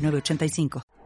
8985.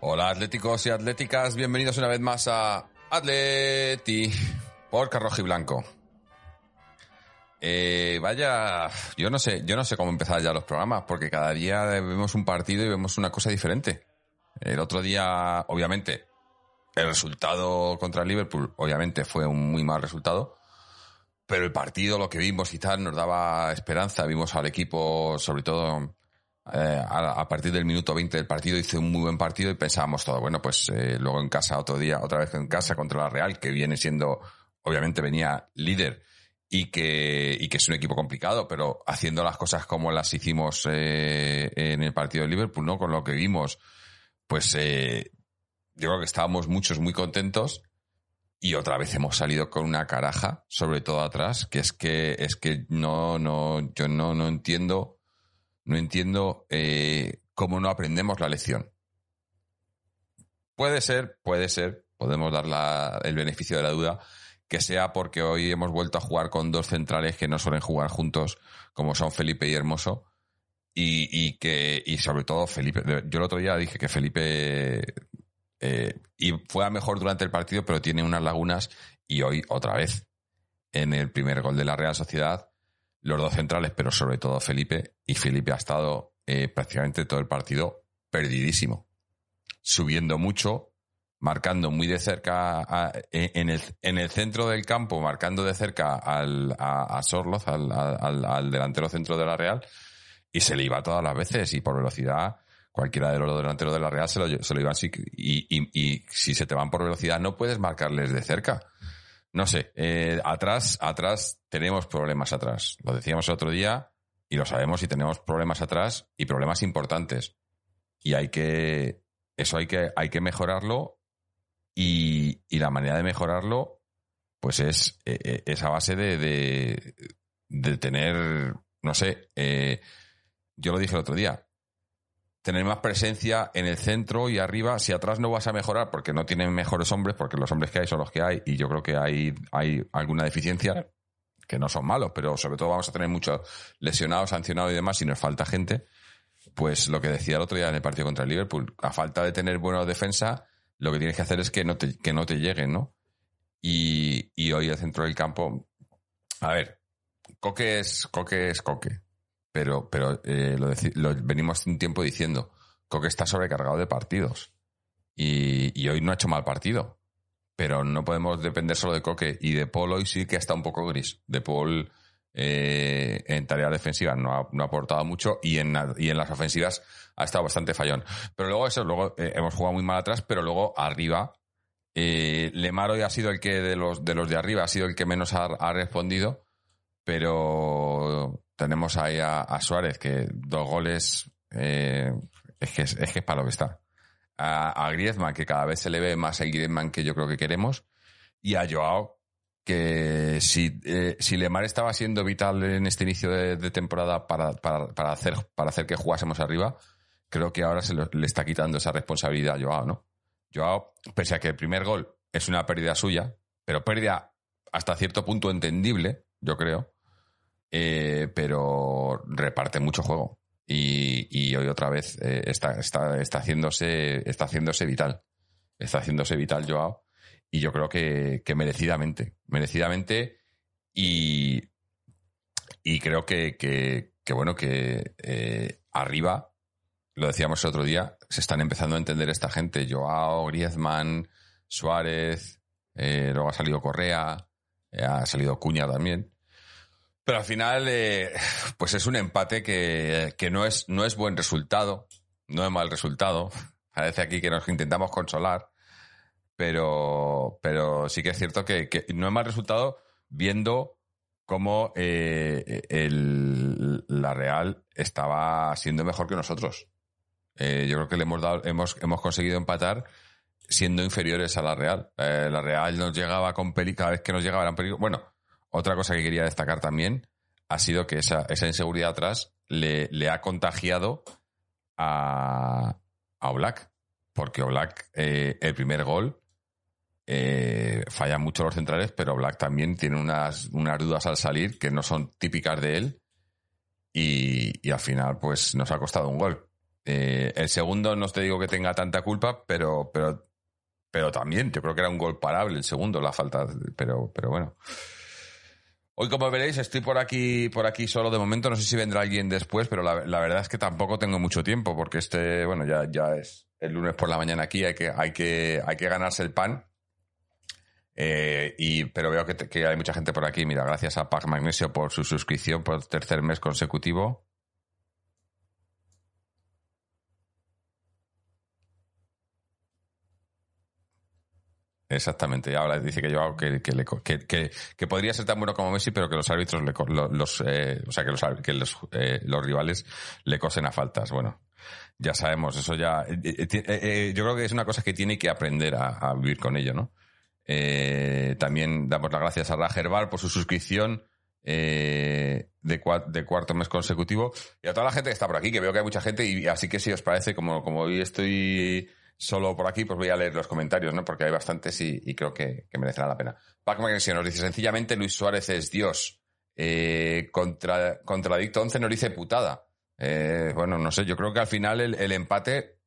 906985. atléticos y atléticas, bienvenidos una vez más a Atleti por Carroji Blanco. Eh, vaya, yo no sé, yo no sé cómo empezar ya los programas, porque cada día vemos un partido y vemos una cosa diferente. El otro día, obviamente, el resultado contra el Liverpool, obviamente, fue un muy mal resultado. Pero el partido, lo que vimos y tal, nos daba esperanza. Vimos al equipo, sobre todo eh, a, partir del minuto 20 del partido hice un muy buen partido y pensábamos todo, bueno, pues eh, luego en casa otro día, otra vez en casa contra la Real, que viene siendo, obviamente venía líder y que, y que es un equipo complicado, pero haciendo las cosas como las hicimos eh, en el partido de Liverpool, ¿no? Con lo que vimos, pues yo creo que estábamos muchos muy contentos y otra vez hemos salido con una caraja, sobre todo atrás, que es que, es que no, no, yo no, no entiendo no entiendo eh, cómo no aprendemos la lección. Puede ser, puede ser, podemos dar el beneficio de la duda, que sea porque hoy hemos vuelto a jugar con dos centrales que no suelen jugar juntos, como son Felipe y Hermoso, y, que, y sobre todo Felipe. Yo el otro día dije que Felipe eh, y fue a mejor durante el partido, pero tiene unas lagunas, y hoy otra vez, en el primer gol de la Real Sociedad, los dos centrales, pero sobre todo Felipe, y Felipe ha estado eh, prácticamente todo el partido perdidísimo, subiendo mucho, marcando muy de cerca en, el, en el centro del campo, marcando de cerca al, a, Sorloz, al, al, delantero centro de la Real, y se le iba todas las veces, y por velocidad, cualquiera de los delanteros de la Real se lo, se lo iban, y, y, y si se te van por velocidad no puedes marcarles de cerca no sé, eh, atrás, atrás tenemos problemas atrás. Lo decíamos el otro día y lo sabemos y tenemos problemas atrás y problemas importantes. Y hay que, eso hay que, hay que mejorarlo y, y la manera de mejorarlo, pues es eh, eh a base de, de, de, tener, no sé, eh, yo lo dije el otro día, tener más presencia en el centro y arriba. Si atrás no vas a mejorar porque no tienen mejores hombres, porque los hombres que hay son los que hay, y yo creo que hay, hay alguna deficiencia, que no son malos, pero sobre todo vamos a tener muchos lesionados, sancionados y demás, y nos falta gente. Pues lo que decía el otro día en el partido contra el Liverpool, a falta de tener buena defensa, lo que tienes que hacer es que no te, que no te lleguen, ¿no? Y, y hoy el centro del campo, a ver, Coque es Coque es Coque pero, pero eh, lo, lo, venimos un tiempo diciendo. Coque está sobrecargado de partidos. Y, hoy no ha hecho mal partido. Pero no podemos depender solo de Coque. Y de Paul hoy sí que está un poco gris. De Paul eh, en tarea defensiva no ha, no ha aportado mucho y en, y en las ofensivas ha estado bastante fallón. Pero luego eso, luego eh, hemos jugado muy mal atrás, pero luego arriba. Lemar hoy ha sido el que de los de los de arriba ha sido el que menos ha, ha respondido, pero tenemos ahí a, Suárez, que dos goles eh, es, que es, que para lo que está. A, Griezmann, que cada vez se le ve más el Griezmann que yo creo que queremos. Y a Joao, que si, eh, si Lemar estaba siendo vital en este inicio de, temporada para, para, hacer, para hacer que jugásemos arriba, creo que ahora se le está quitando esa responsabilidad a Joao, ¿no? Joao, pese a que el primer gol es una pérdida suya, pero pérdida hasta cierto punto entendible, yo creo, eh, pero reparte mucho juego. Y, hoy otra vez eh, está, está, está, haciéndose, está haciéndose vital. Está haciéndose vital Joao. Y yo creo que, merecidamente. Merecidamente. Y, y creo que, que, bueno, que eh, arriba, lo decíamos el otro día, se están empezando a entender esta gente. Joao, Griezmann, Suárez, luego ha salido Correa, ha salido Cuña también. Pero al final, eh, pues es un empate que, no, es, no es buen resultado, no es mal resultado. Parece aquí que nos intentamos consolar, pero, pero sí que es cierto que, no es mal resultado viendo cómo eh, la Real estaba siendo mejor que nosotros. Eh, yo creo que le hemos dado, hemos, hemos conseguido empatar siendo inferiores a la Real. la Real nos llegaba con peli, cada vez que nos llegaba eran peligro. Bueno, otra cosa que quería destacar también ha sido que esa, esa inseguridad atrás le, le, ha contagiado a, a Oblak. Porque Oblak, eh, el primer gol, eh, falla mucho los centrales, pero Oblak también tiene unas, unas dudas al salir que no son típicas de él. Y, y al final, pues nos ha costado un gol. Eh, el segundo no te digo que tenga tanta culpa, pero, pero, pero también, yo creo que era un gol parable el segundo, la falta, pero, pero bueno. Hoy, como veréis, estoy por aquí, por aquí solo de momento. No sé si vendrá alguien después, pero la, verdad es que tampoco tengo mucho tiempo, porque este, bueno, ya, ya es el lunes por la mañana aquí, hay que, hay que, hay que ganarse el pan. Eh, y, pero veo que, que, hay mucha gente por aquí. Mira, gracias a Pac Magnesio por su suscripción por tercer mes consecutivo. Exactamente, ahora dice que yo que, que, que, podría ser tan bueno como Messi, pero que los árbitros, le, los, eh, o sea, que, los, que los, eh, los rivales le cosen a faltas. Bueno, ya sabemos, eso ya. Eh, yo creo que es una cosa que tiene que aprender a, vivir con ello, ¿no? también damos las gracias a Rager Bar por su suscripción de, de, cuarto mes consecutivo y a toda la gente que está por aquí, que veo que hay mucha gente y así que si os parece, como, como hoy estoy solo por aquí, pues voy a leer los comentarios, ¿no? Porque hay bastantes y, creo que, merecerá la pena. Pac Magnesio nos dice, sencillamente Luis Suárez es Dios. Eh, contra, contradicto 11 nos dice putada. Eh, bueno, no sé, yo creo que al final el, empate,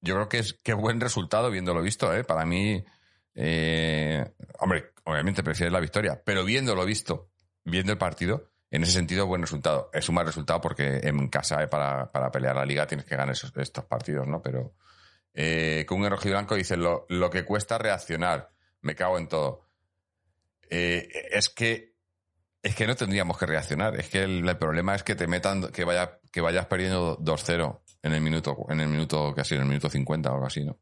yo creo que es qué buen resultado viéndolo visto, ¿eh? Para mí, eh, hombre, obviamente prefiero la victoria, pero viéndolo visto, viendo el partido, en ese sentido, buen resultado. Es un mal resultado porque en casa, eh, para, para pelear la liga, tienes que ganar estos partidos, ¿no? Pero, eh, con un blanco dice, lo, lo, que cuesta reaccionar, me cago en todo. Eh, es que es que no tendríamos que reaccionar. Es que el, problema es que te metan, que, vaya, que vayas perdiendo 2-0 en el minuto, en el minuto casi, en el minuto 50 o algo así, ¿no?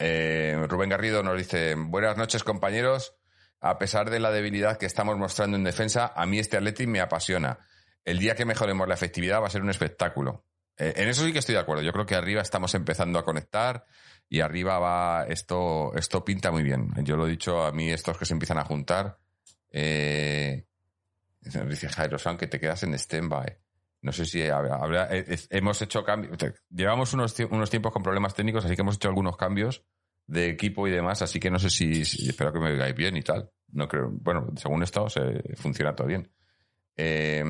Eh, Rubén Garrido nos dice, buenas noches compañeros. A pesar de la debilidad que estamos mostrando en defensa, a mí este Atleti me apasiona. El día que mejoremos la efectividad va a ser un espectáculo. Eh, en eso sí que estoy de acuerdo. Yo creo que arriba estamos empezando a conectar y arriba va esto, esto pinta muy bien. Yo lo he dicho a mí, estos que se empiezan a juntar. Eh, dice Jairo San que te quedas en stand-by. No sé si habrá, eh, hemos hecho cambios. Llevamos unos, unos tiempos con problemas técnicos, así que hemos hecho algunos cambios de equipo y demás, así que no sé si, espero que me oigáis bien y tal. No creo, bueno, según esto se funciona todo bien. Eh,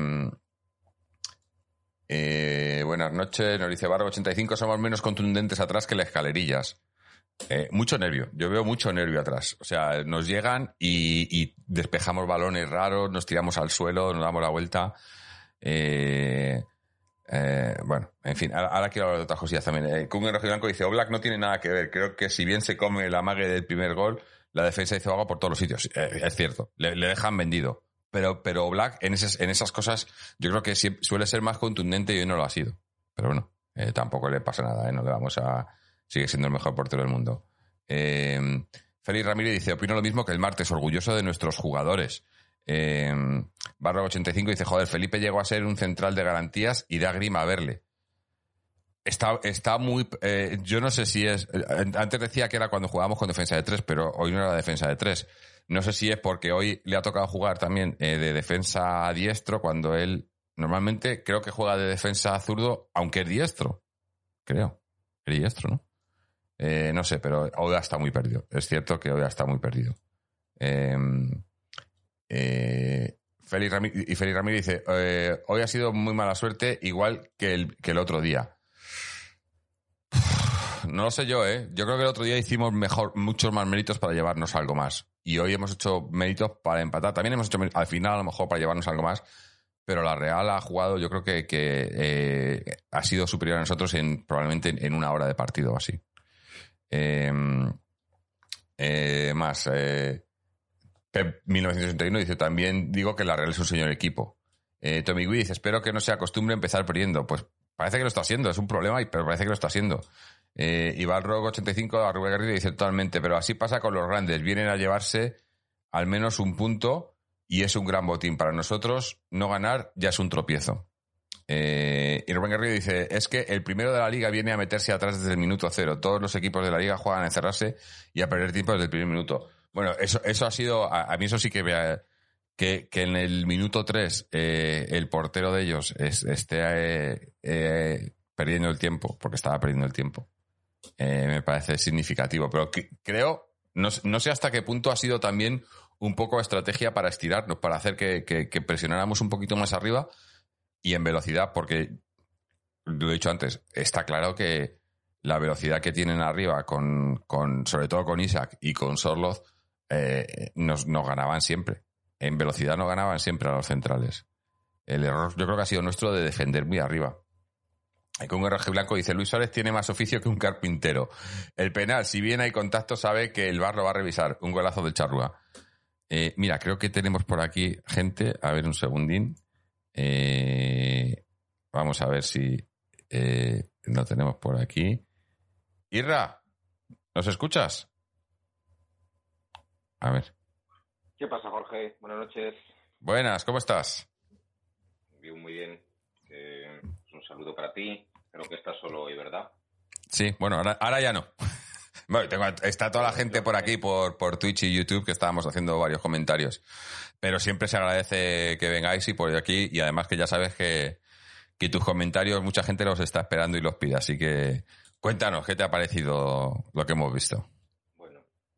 eh, buenas noches, nos dice Barro 85, somos menos contundentes atrás que las escalerillas. Eh, mucho nervio, yo veo mucho nervio atrás. O sea, nos llegan y, despejamos balones raros, nos tiramos al suelo, nos damos la vuelta. Eh, bueno, en fin, ahora, quiero hablar de otras cosillas también. Eh, Kung Blanco dice, Oblak no tiene nada que ver. Creo que si bien se come la mague del primer gol, la defensa hizo algo por todos los sitios. es cierto, le, dejan vendido. Pero, pero Black en esas, en esas cosas yo creo que suele ser más contundente y hoy no lo ha sido. Pero bueno, eh, tampoco le pasa nada, ¿eh? no le vamos a... Sigue siendo el mejor portero del mundo. Eh, Félix Ramírez dice, opino lo mismo que el martes, orgulloso de nuestros jugadores. Eh, Barra 85 dice, joder, Felipe llegó a ser un central de garantías y da grima verle. Está, está muy... Eh, yo no sé si es... Antes decía que era cuando jugábamos con defensa de tres, pero hoy no era defensa de tres. No sé si es porque hoy le ha tocado jugar también eh, de defensa a diestro cuando él normalmente creo que juega de defensa a zurdo, aunque es diestro. Creo. Es diestro, ¿no? Eh, no sé, pero Oda está muy perdido. Es cierto que Oda está muy perdido. Em, eh, Félix y Ramírez dice, eh, hoy ha sido muy mala suerte, igual que el, que el otro día. No lo sé yo, ¿eh? Yo creo que el otro día hicimos mejor, muchos más méritos para llevarnos algo más. Y hoy hemos hecho méritos para empatar. También hemos hecho al final a lo mejor para llevarnos algo más. Pero la Real ha jugado, yo creo que, eh, ha sido superior a nosotros en probablemente en una hora de partido o así. Em, eh, más. Eh, Pep 1961 dice, también digo que la Real es un señor equipo. Eh, Tommy Gui dice, espero que no se acostumbre a empezar perdiendo. Pues parece que lo está haciendo, es un problema, pero parece que lo está haciendo. Eh, Iván 85 a Rubén Garrido dice totalmente, pero así pasa con los grandes, vienen a llevarse al menos un punto y es un gran botín. Para nosotros, no ganar ya es un tropiezo. Eh, y Rubén Garrido dice, es que el primero de la liga viene a meterse atrás desde el minuto cero. Todos los equipos de la liga juegan a encerrarse y a perder tiempo desde el primer minuto. Bueno, eso, eso ha sido, a, mí eso sí que vea que, que en el minuto 3 eh, el portero de ellos esté eh, eh, perdiendo el tiempo, porque estaba perdiendo el tiempo, me parece significativo. Pero creo, no, no, sé hasta qué punto ha sido también un poco estrategia para estirarnos, para hacer que, presionáramos un poquito más arriba y en velocidad, porque, lo he dicho antes, está claro que la velocidad que tienen arriba, con, con sobre todo con Isaac y con Sorloth, eh, nos, ganaban siempre. En velocidad no ganaban siempre a los centrales. El error yo creo que ha sido nuestro de defender muy arriba. Con un Blanco dice, Luis Suárez tiene más oficio que un carpintero. El penal, si bien hay contacto, sabe que el bar lo va a revisar. Un golazo del Charrúa. Eh, mira, creo que tenemos por aquí gente. A ver, un segundín. Eh, vamos a ver si eh, lo tenemos por aquí. Irra, ¿nos escuchas? A ver. ¿Qué pasa, Jorge? Buenas noches. Buenas, ¿cómo estás? Bien, muy bien. un saludo para ti. Creo que estás solo hoy, ¿verdad? Sí, bueno, ahora, ya no. Bueno, está toda la gente por aquí, por, por Twitch y YouTube, que estábamos haciendo varios comentarios. Pero siempre se agradece que vengáis y por aquí. Y además que ya sabes que, que tus comentarios mucha gente los está esperando y los pide. Así que cuéntanos, ¿qué te ha parecido lo que hemos visto?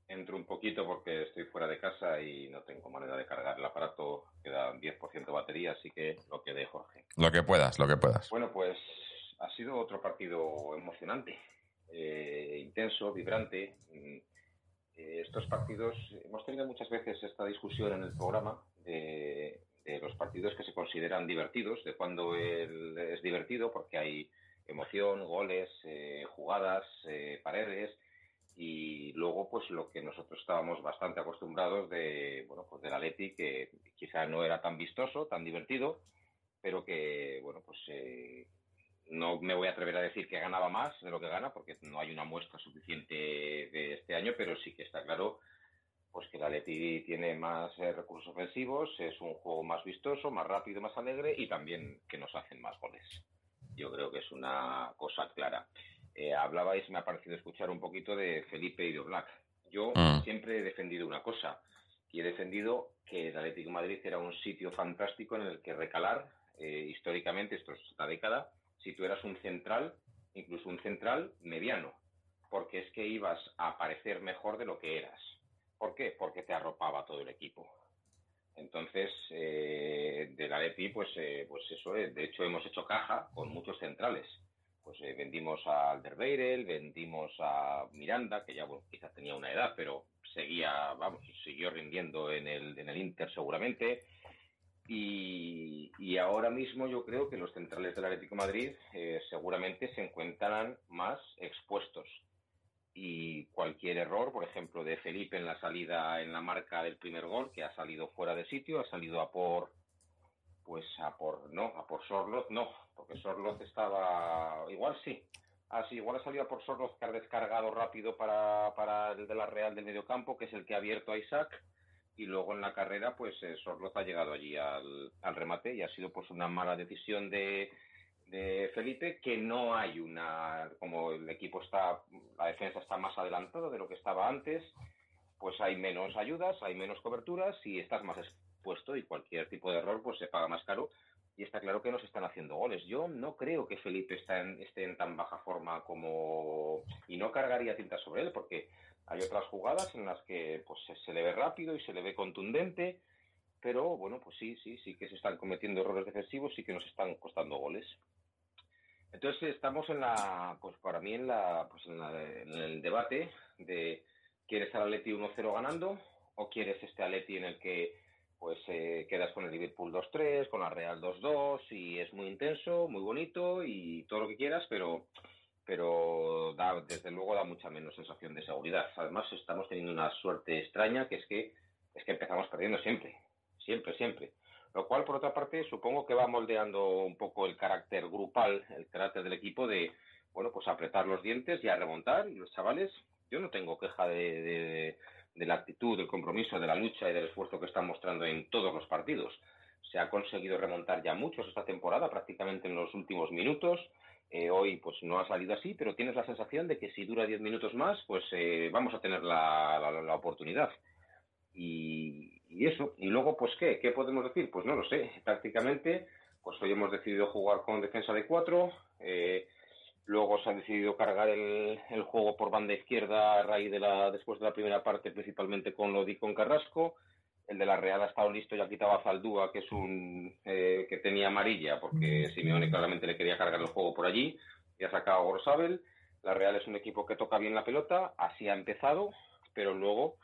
entro un poquito porque estoy fuera de casa y no tengo manera de cargar el aparato. Queda 10% de batería, así que lo que de Jorge. Lo que puedas, lo que puedas. Bueno, pues ha sido otro partido emocionante, eh, intenso, vibrante. Mm, eh, estos partidos, hemos tenido muchas veces esta discusión en el programa de, los partidos que se consideran divertidos, de cuando es divertido, porque hay emoción, goles, eh, jugadas, paredes y luego pues lo que nosotros estábamos bastante acostumbrados de bueno pues del Atleti que quizá no era tan vistoso tan divertido pero que bueno pues eh, no me voy a atrever a decir que ganaba más de lo que gana porque no hay una muestra suficiente de este año pero sí que está claro pues que el Atleti tiene más eh, recursos ofensivos es un juego más vistoso más rápido más alegre y también que nos hacen más goles yo creo que es una cosa clara eh, hablabais, me ha parecido escuchar un poquito de Felipe y de Black. Yo mm. siempre he defendido una cosa, y he defendido que el Atlético de Madrid era un sitio fantástico en el que recalar eh, históricamente, esto es esta década, si tú eras un central, incluso un central mediano, porque es que ibas a parecer mejor de lo que eras. ¿Por qué? Porque te arropaba todo el equipo. Entonces, eh, del Atleti, pues, eh, pues eso, de hecho hemos hecho caja con muchos centrales pues eh, vendimos a Alderweireld, vendimos a Miranda, que ya bueno, quizás tenía una edad, pero seguía, vamos, siguió rindiendo en el, en el Inter seguramente. Y, ahora mismo yo creo que los centrales del Atlético Madrid eh, seguramente se encuentran más expuestos. Y cualquier error, por ejemplo, de Felipe en la salida, en la marca del primer gol, que ha salido fuera de sitio, ha salido a por pues a por, no, a por Sorloth no, porque Sorloth estaba, igual sí, ah sí, igual ha salido a por Sorloth que ha descargado rápido para, para el de la Real del mediocampo, que es el que ha abierto a Isaac, y luego en la carrera pues eh, Sorloth ha llegado allí al, al remate y ha sido pues una mala decisión de, de Felipe, que no hay una, como el equipo está, la defensa está más adelantada de lo que estaba antes, pues hay menos ayudas, hay menos coberturas y estás más expuesto y cualquier tipo de error pues se paga más caro y está claro que no se están haciendo goles. Yo no creo que Felipe está en, esté en tan baja forma como... y no cargaría tinta sobre él porque hay otras jugadas en las que pues se le ve rápido y se le ve contundente, pero bueno, pues sí, sí, sí que se están cometiendo errores defensivos y que nos están costando goles. Entonces estamos en la, pues para mí en la, pues en, el debate de ¿quieres al Atleti 1-0 ganando o quieres este Atleti en el que pues eh, quedas con el Liverpool 2-3, con la Real 2-2 y es muy intenso, muy bonito y todo lo que quieras, pero pero da, desde luego da mucha menos sensación de seguridad. Además estamos teniendo una suerte extraña que es que es que empezamos perdiendo siempre, siempre, siempre. Lo cual, por otra parte, supongo que va moldeando un poco el carácter grupal, el carácter del equipo de, bueno, pues apretar los dientes y a remontar. Y los chavales, yo no tengo queja de, de, la actitud, del compromiso, de la lucha y del esfuerzo que están mostrando en todos los partidos. Se ha conseguido remontar ya muchos esta temporada, prácticamente en los últimos minutos. Eh, hoy pues no ha salido así, pero tienes la sensación de que si dura 10 minutos más, pues eh, vamos a tener la, la oportunidad. Y, y eso. Y luego, pues, ¿qué? ¿Qué podemos decir? Pues no lo sé. Prácticamente, pues hoy hemos decidido jugar con defensa de cuatro. Eh, luego se ha decidido cargar el, el, juego por banda izquierda a raíz de la, después de la primera parte, principalmente con Lodi con Carrasco. El de la Real ha estado listo, ya quitaba a Zaldúa, que es un eh, que tenía amarilla, porque Simeone claramente le quería cargar el juego por allí, y ha sacado a Gorsabel. La Real es un equipo que toca bien la pelota, así ha empezado, pero luego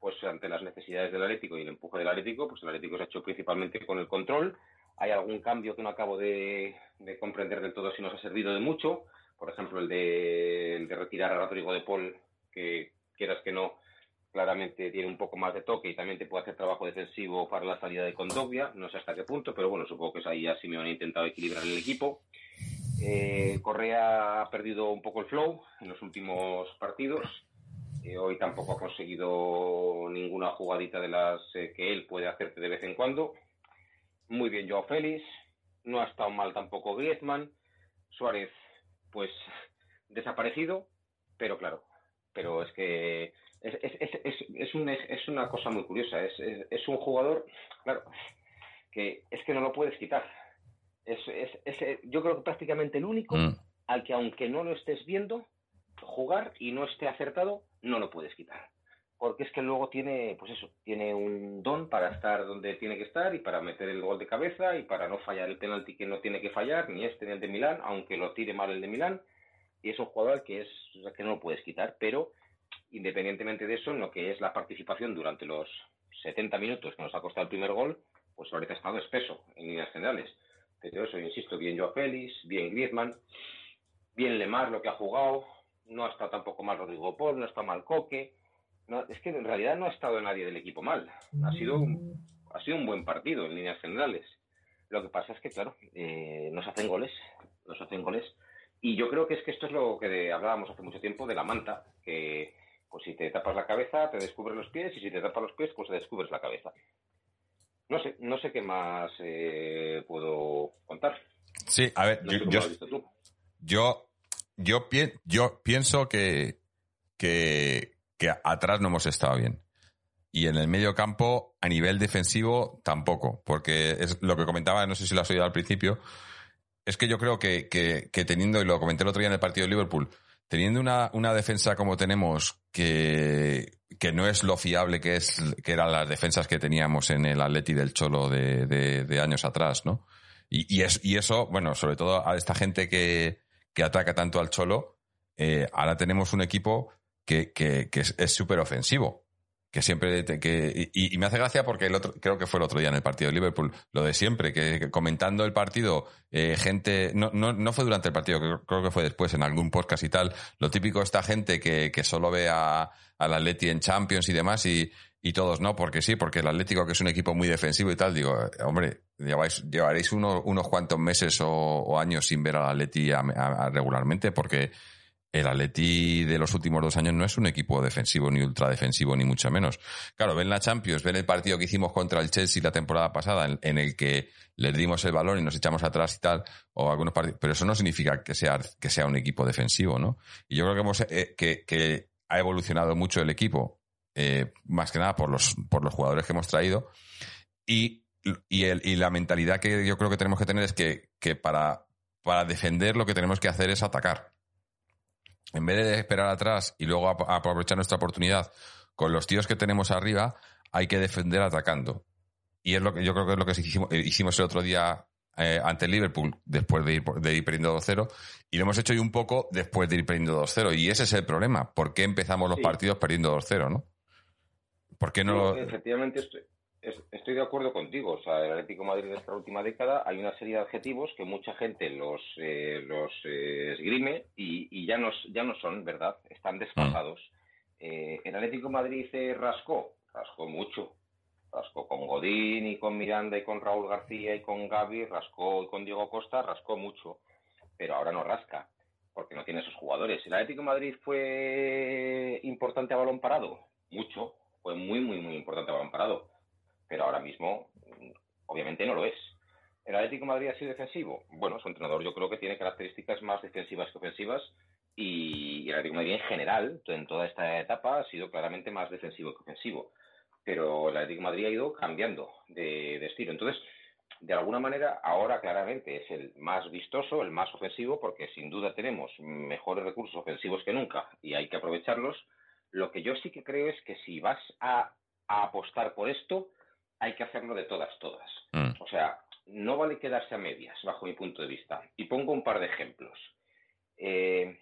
pues ante las necesidades del Atlético y el empuje del Atlético, pues el Atlético se ha hecho principalmente con el control. Hay algún cambio que no acabo de, comprender del todo si nos ha servido de mucho. Por ejemplo, el de, retirar a Rodrigo de Paul, que quieras que no, claramente tiene un poco más de toque y también te puede hacer trabajo defensivo para la salida de Condovia. No sé hasta qué punto, pero bueno, supongo que es ahí ya han intentado equilibrar el equipo. Eh, Correa ha perdido un poco el flow en los últimos partidos hoy tampoco ha conseguido ninguna jugadita de las eh, que él puede hacerte de vez en cuando. Muy bien Joao Félix, no ha estado mal tampoco Griezmann. Suárez, pues desaparecido, pero claro, pero es que es, es, es, es, un, es una cosa muy curiosa. Es, es, un jugador, claro, que es que no lo puedes quitar. Es, es, yo creo que prácticamente el único mm. al que aunque no lo estés viendo, jugar y no esté acertado, no lo puedes quitar. Porque es que luego tiene, pues eso, tiene un don para estar donde tiene que estar y para meter el gol de cabeza y para no fallar el penalti que no tiene que fallar, ni este ni el de Milán, aunque lo tire mal el de Milán. Y es un jugador que, es, que no lo puedes quitar, pero independientemente de eso, en lo que es la participación durante los 70 minutos que nos ha costado el primer gol, pues ahorita ha estado espeso en líneas generales. Pero eso, insisto, bien Joao Félix, bien Griezmann, bien Lemar lo que ha jugado, no ha estado tampoco mal Rodrigo Paul, no está mal Coque. No, es que en realidad no ha estado nadie del equipo mal. Ha sido un, ha sido un buen partido en líneas generales. Lo que pasa es que, claro, eh, nos hacen goles, nos hacen goles. Y yo creo que es que esto es lo que hablábamos hace mucho tiempo de la manta, que pues si te tapas la cabeza te descubres los pies y si te tapas los pies pues te descubres la cabeza. No sé, no sé qué más eh, puedo contar. Sí, a ver, yo, yo, yo, yo pienso que, que, atrás no hemos estado bien. Y en el medio campo, a nivel defensivo, tampoco. Porque es lo que comentaba, no sé si lo has oído al principio, es que yo creo que, que, teniendo, y lo comenté el otro día en el partido de Liverpool, teniendo una, una defensa como tenemos, que, que no es lo fiable que es que eran las defensas que teníamos en el Atleti del Cholo de, de, años atrás, ¿no? Y, es, y eso, bueno, sobre todo a esta gente que, que ataca tanto al Cholo, eh, ahora tenemos un equipo que, que, es súper ofensivo. Que siempre. Que, y, me hace gracia porque el otro, creo que fue el otro día en el partido de Liverpool, lo de siempre, que, comentando el partido, eh, gente. No, no, no fue durante el partido, creo, que fue después en algún podcast y tal. Lo típico, esta gente que, que solo ve a, al Atleti en Champions y demás y, y todos no, porque sí, porque el Atlético, que es un equipo muy defensivo y tal, digo, hombre, llevaréis unos cuantos meses o, años sin ver al Atleti regularmente, porque el Atleti de los últimos dos años no es un equipo defensivo, ni ultradefensivo, ni mucho menos. Claro, ven la Champions, ven el partido que hicimos contra el Chelsea la temporada pasada, en, el que le dimos el balón y nos echamos atrás y tal, o algunos partidos, pero eso no significa que sea, que sea un equipo defensivo, ¿no? Y yo creo que, hemos, eh, que, ha evolucionado mucho el equipo eh, más que nada por los, por los jugadores que hemos traído. Y, y, el, y la mentalidad que yo creo que tenemos que tener es que, que para, para defender lo que tenemos que hacer es atacar. En vez de esperar atrás y luego aprovechar nuestra oportunidad con los tíos que tenemos arriba, hay que defender atacando. Y es lo que yo creo que es lo que hicimos, hicimos el otro día eh, ante Liverpool después de ir, de ir perdiendo 2-0 y lo hemos hecho hoy un poco después de ir perdiendo 2-0 y ese es el problema. ¿Por qué empezamos los partidos perdiendo 2-0, no? ¿Por qué no Efectivamente estoy, estoy de acuerdo contigo. O sea, el Atlético de Madrid de esta última década hay una serie de adjetivos que mucha gente los, eh, los eh, esgrime y, ya, no, ya no son, ¿verdad? Están desfasados. Mm. el Atlético de Madrid se rascó, rascó mucho rascó con Godín y con Miranda y con Raúl García y con Gaby, rascó y con Diego Costa, rascó mucho, pero ahora no rasca, porque no tiene esos jugadores. ¿El Atlético de Madrid fue importante a balón parado? Mucho, fue muy, muy, muy importante a balón parado, pero ahora mismo obviamente no lo es. ¿El Atlético de Madrid ha sido defensivo? Bueno, su entrenador yo creo que tiene características más defensivas que ofensivas y el Atlético de Madrid en general, en toda esta etapa, ha sido claramente más defensivo que ofensivo pero el Atlético de Madrid ha ido cambiando de, estilo. Entonces, de alguna manera, ahora claramente es el más vistoso, el más ofensivo, porque sin duda tenemos mejores recursos ofensivos que nunca y hay que aprovecharlos. Lo que yo sí que creo es que si vas a, apostar por esto, hay que hacerlo de todas, todas. Mm. O sea, no vale quedarse a medias, bajo mi punto de vista. Y pongo un par de ejemplos. Eh,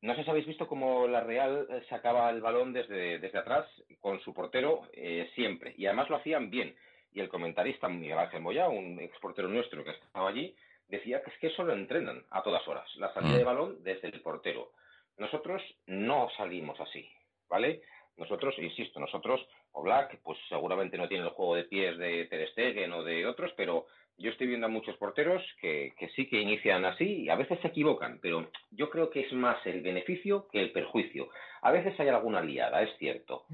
no sé si habéis visto cómo la Real eh, sacaba el balón desde, desde atrás con su portero eh, siempre. Y además lo hacían bien. Y el comentarista Miguel Ángel Moya, un exportero nuestro que estaba allí, decía que es que eso lo entrenan a todas horas. La salida de mm. balón desde el portero. Nosotros no salimos así, ¿vale? Nosotros, insisto, nosotros, o Black, pues seguramente no tiene el juego de pies de Ter Stegen o de otros, pero yo estoy viendo a muchos porteros que, sí que inician así y a veces se equivocan, pero yo creo que es más el beneficio que el perjuicio. A veces hay alguna liada, es cierto,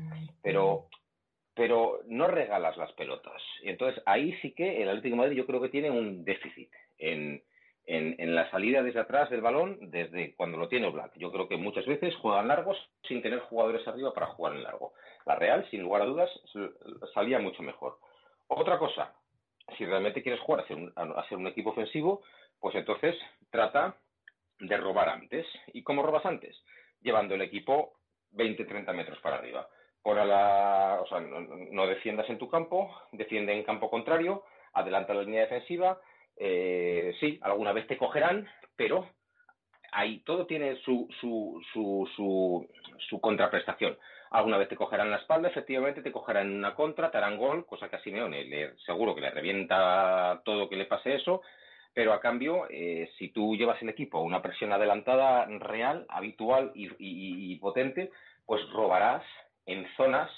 pero, pero no regalas las pelotas. Entonces ahí sí que el Atlético de Madrid yo creo que tiene un déficit en, en, la salida desde atrás del balón desde cuando lo tiene Black. Yo creo que muchas veces juegan largos sin tener jugadores arriba para jugar en largo. La Real, sin lugar a dudas, salía mucho mejor. Otra cosa, si realmente quieres jugar a ser, un, a ser un equipo ofensivo, pues entonces trata de robar antes. ¿Y cómo robas antes? Llevando el equipo 20-30 metros para arriba. Por la, o sea, no, defiendas en tu campo, defiende en campo contrario, adelanta la línea defensiva. Eh, sí, alguna vez te cogerán, pero ahí todo tiene su, su, su, su, contraprestación. Alguna vez te cogerán la espalda, efectivamente te cogerán una contra, te harán gol, cosa que a Simeone le, seguro que le revienta todo que le pase eso, pero a cambio, eh, si tú llevas el equipo una presión adelantada real, habitual y, potente, pues robarás en zonas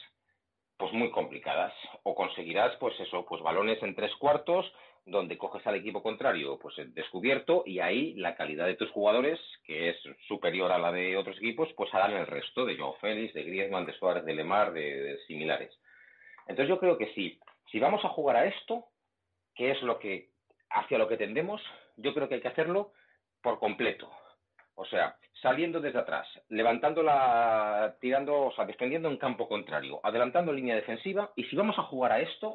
pues muy complicadas. O conseguirás pues eso pues balones en tres cuartos donde coges al equipo contrario pues descubierto y ahí la calidad de tus jugadores, que es superior a la de otros equipos, pues harán el resto de Joe Félix, de Griezmann, de Suárez, de Lemar, de, similares. Entonces yo creo que sí, si vamos a jugar a esto, que es lo que hacia lo que tendemos, yo creo que hay que hacerlo por completo. O sea, saliendo desde atrás, levantando la, tirando, o sea, defendiendo en campo contrario, adelantando línea defensiva, y si vamos a jugar a esto,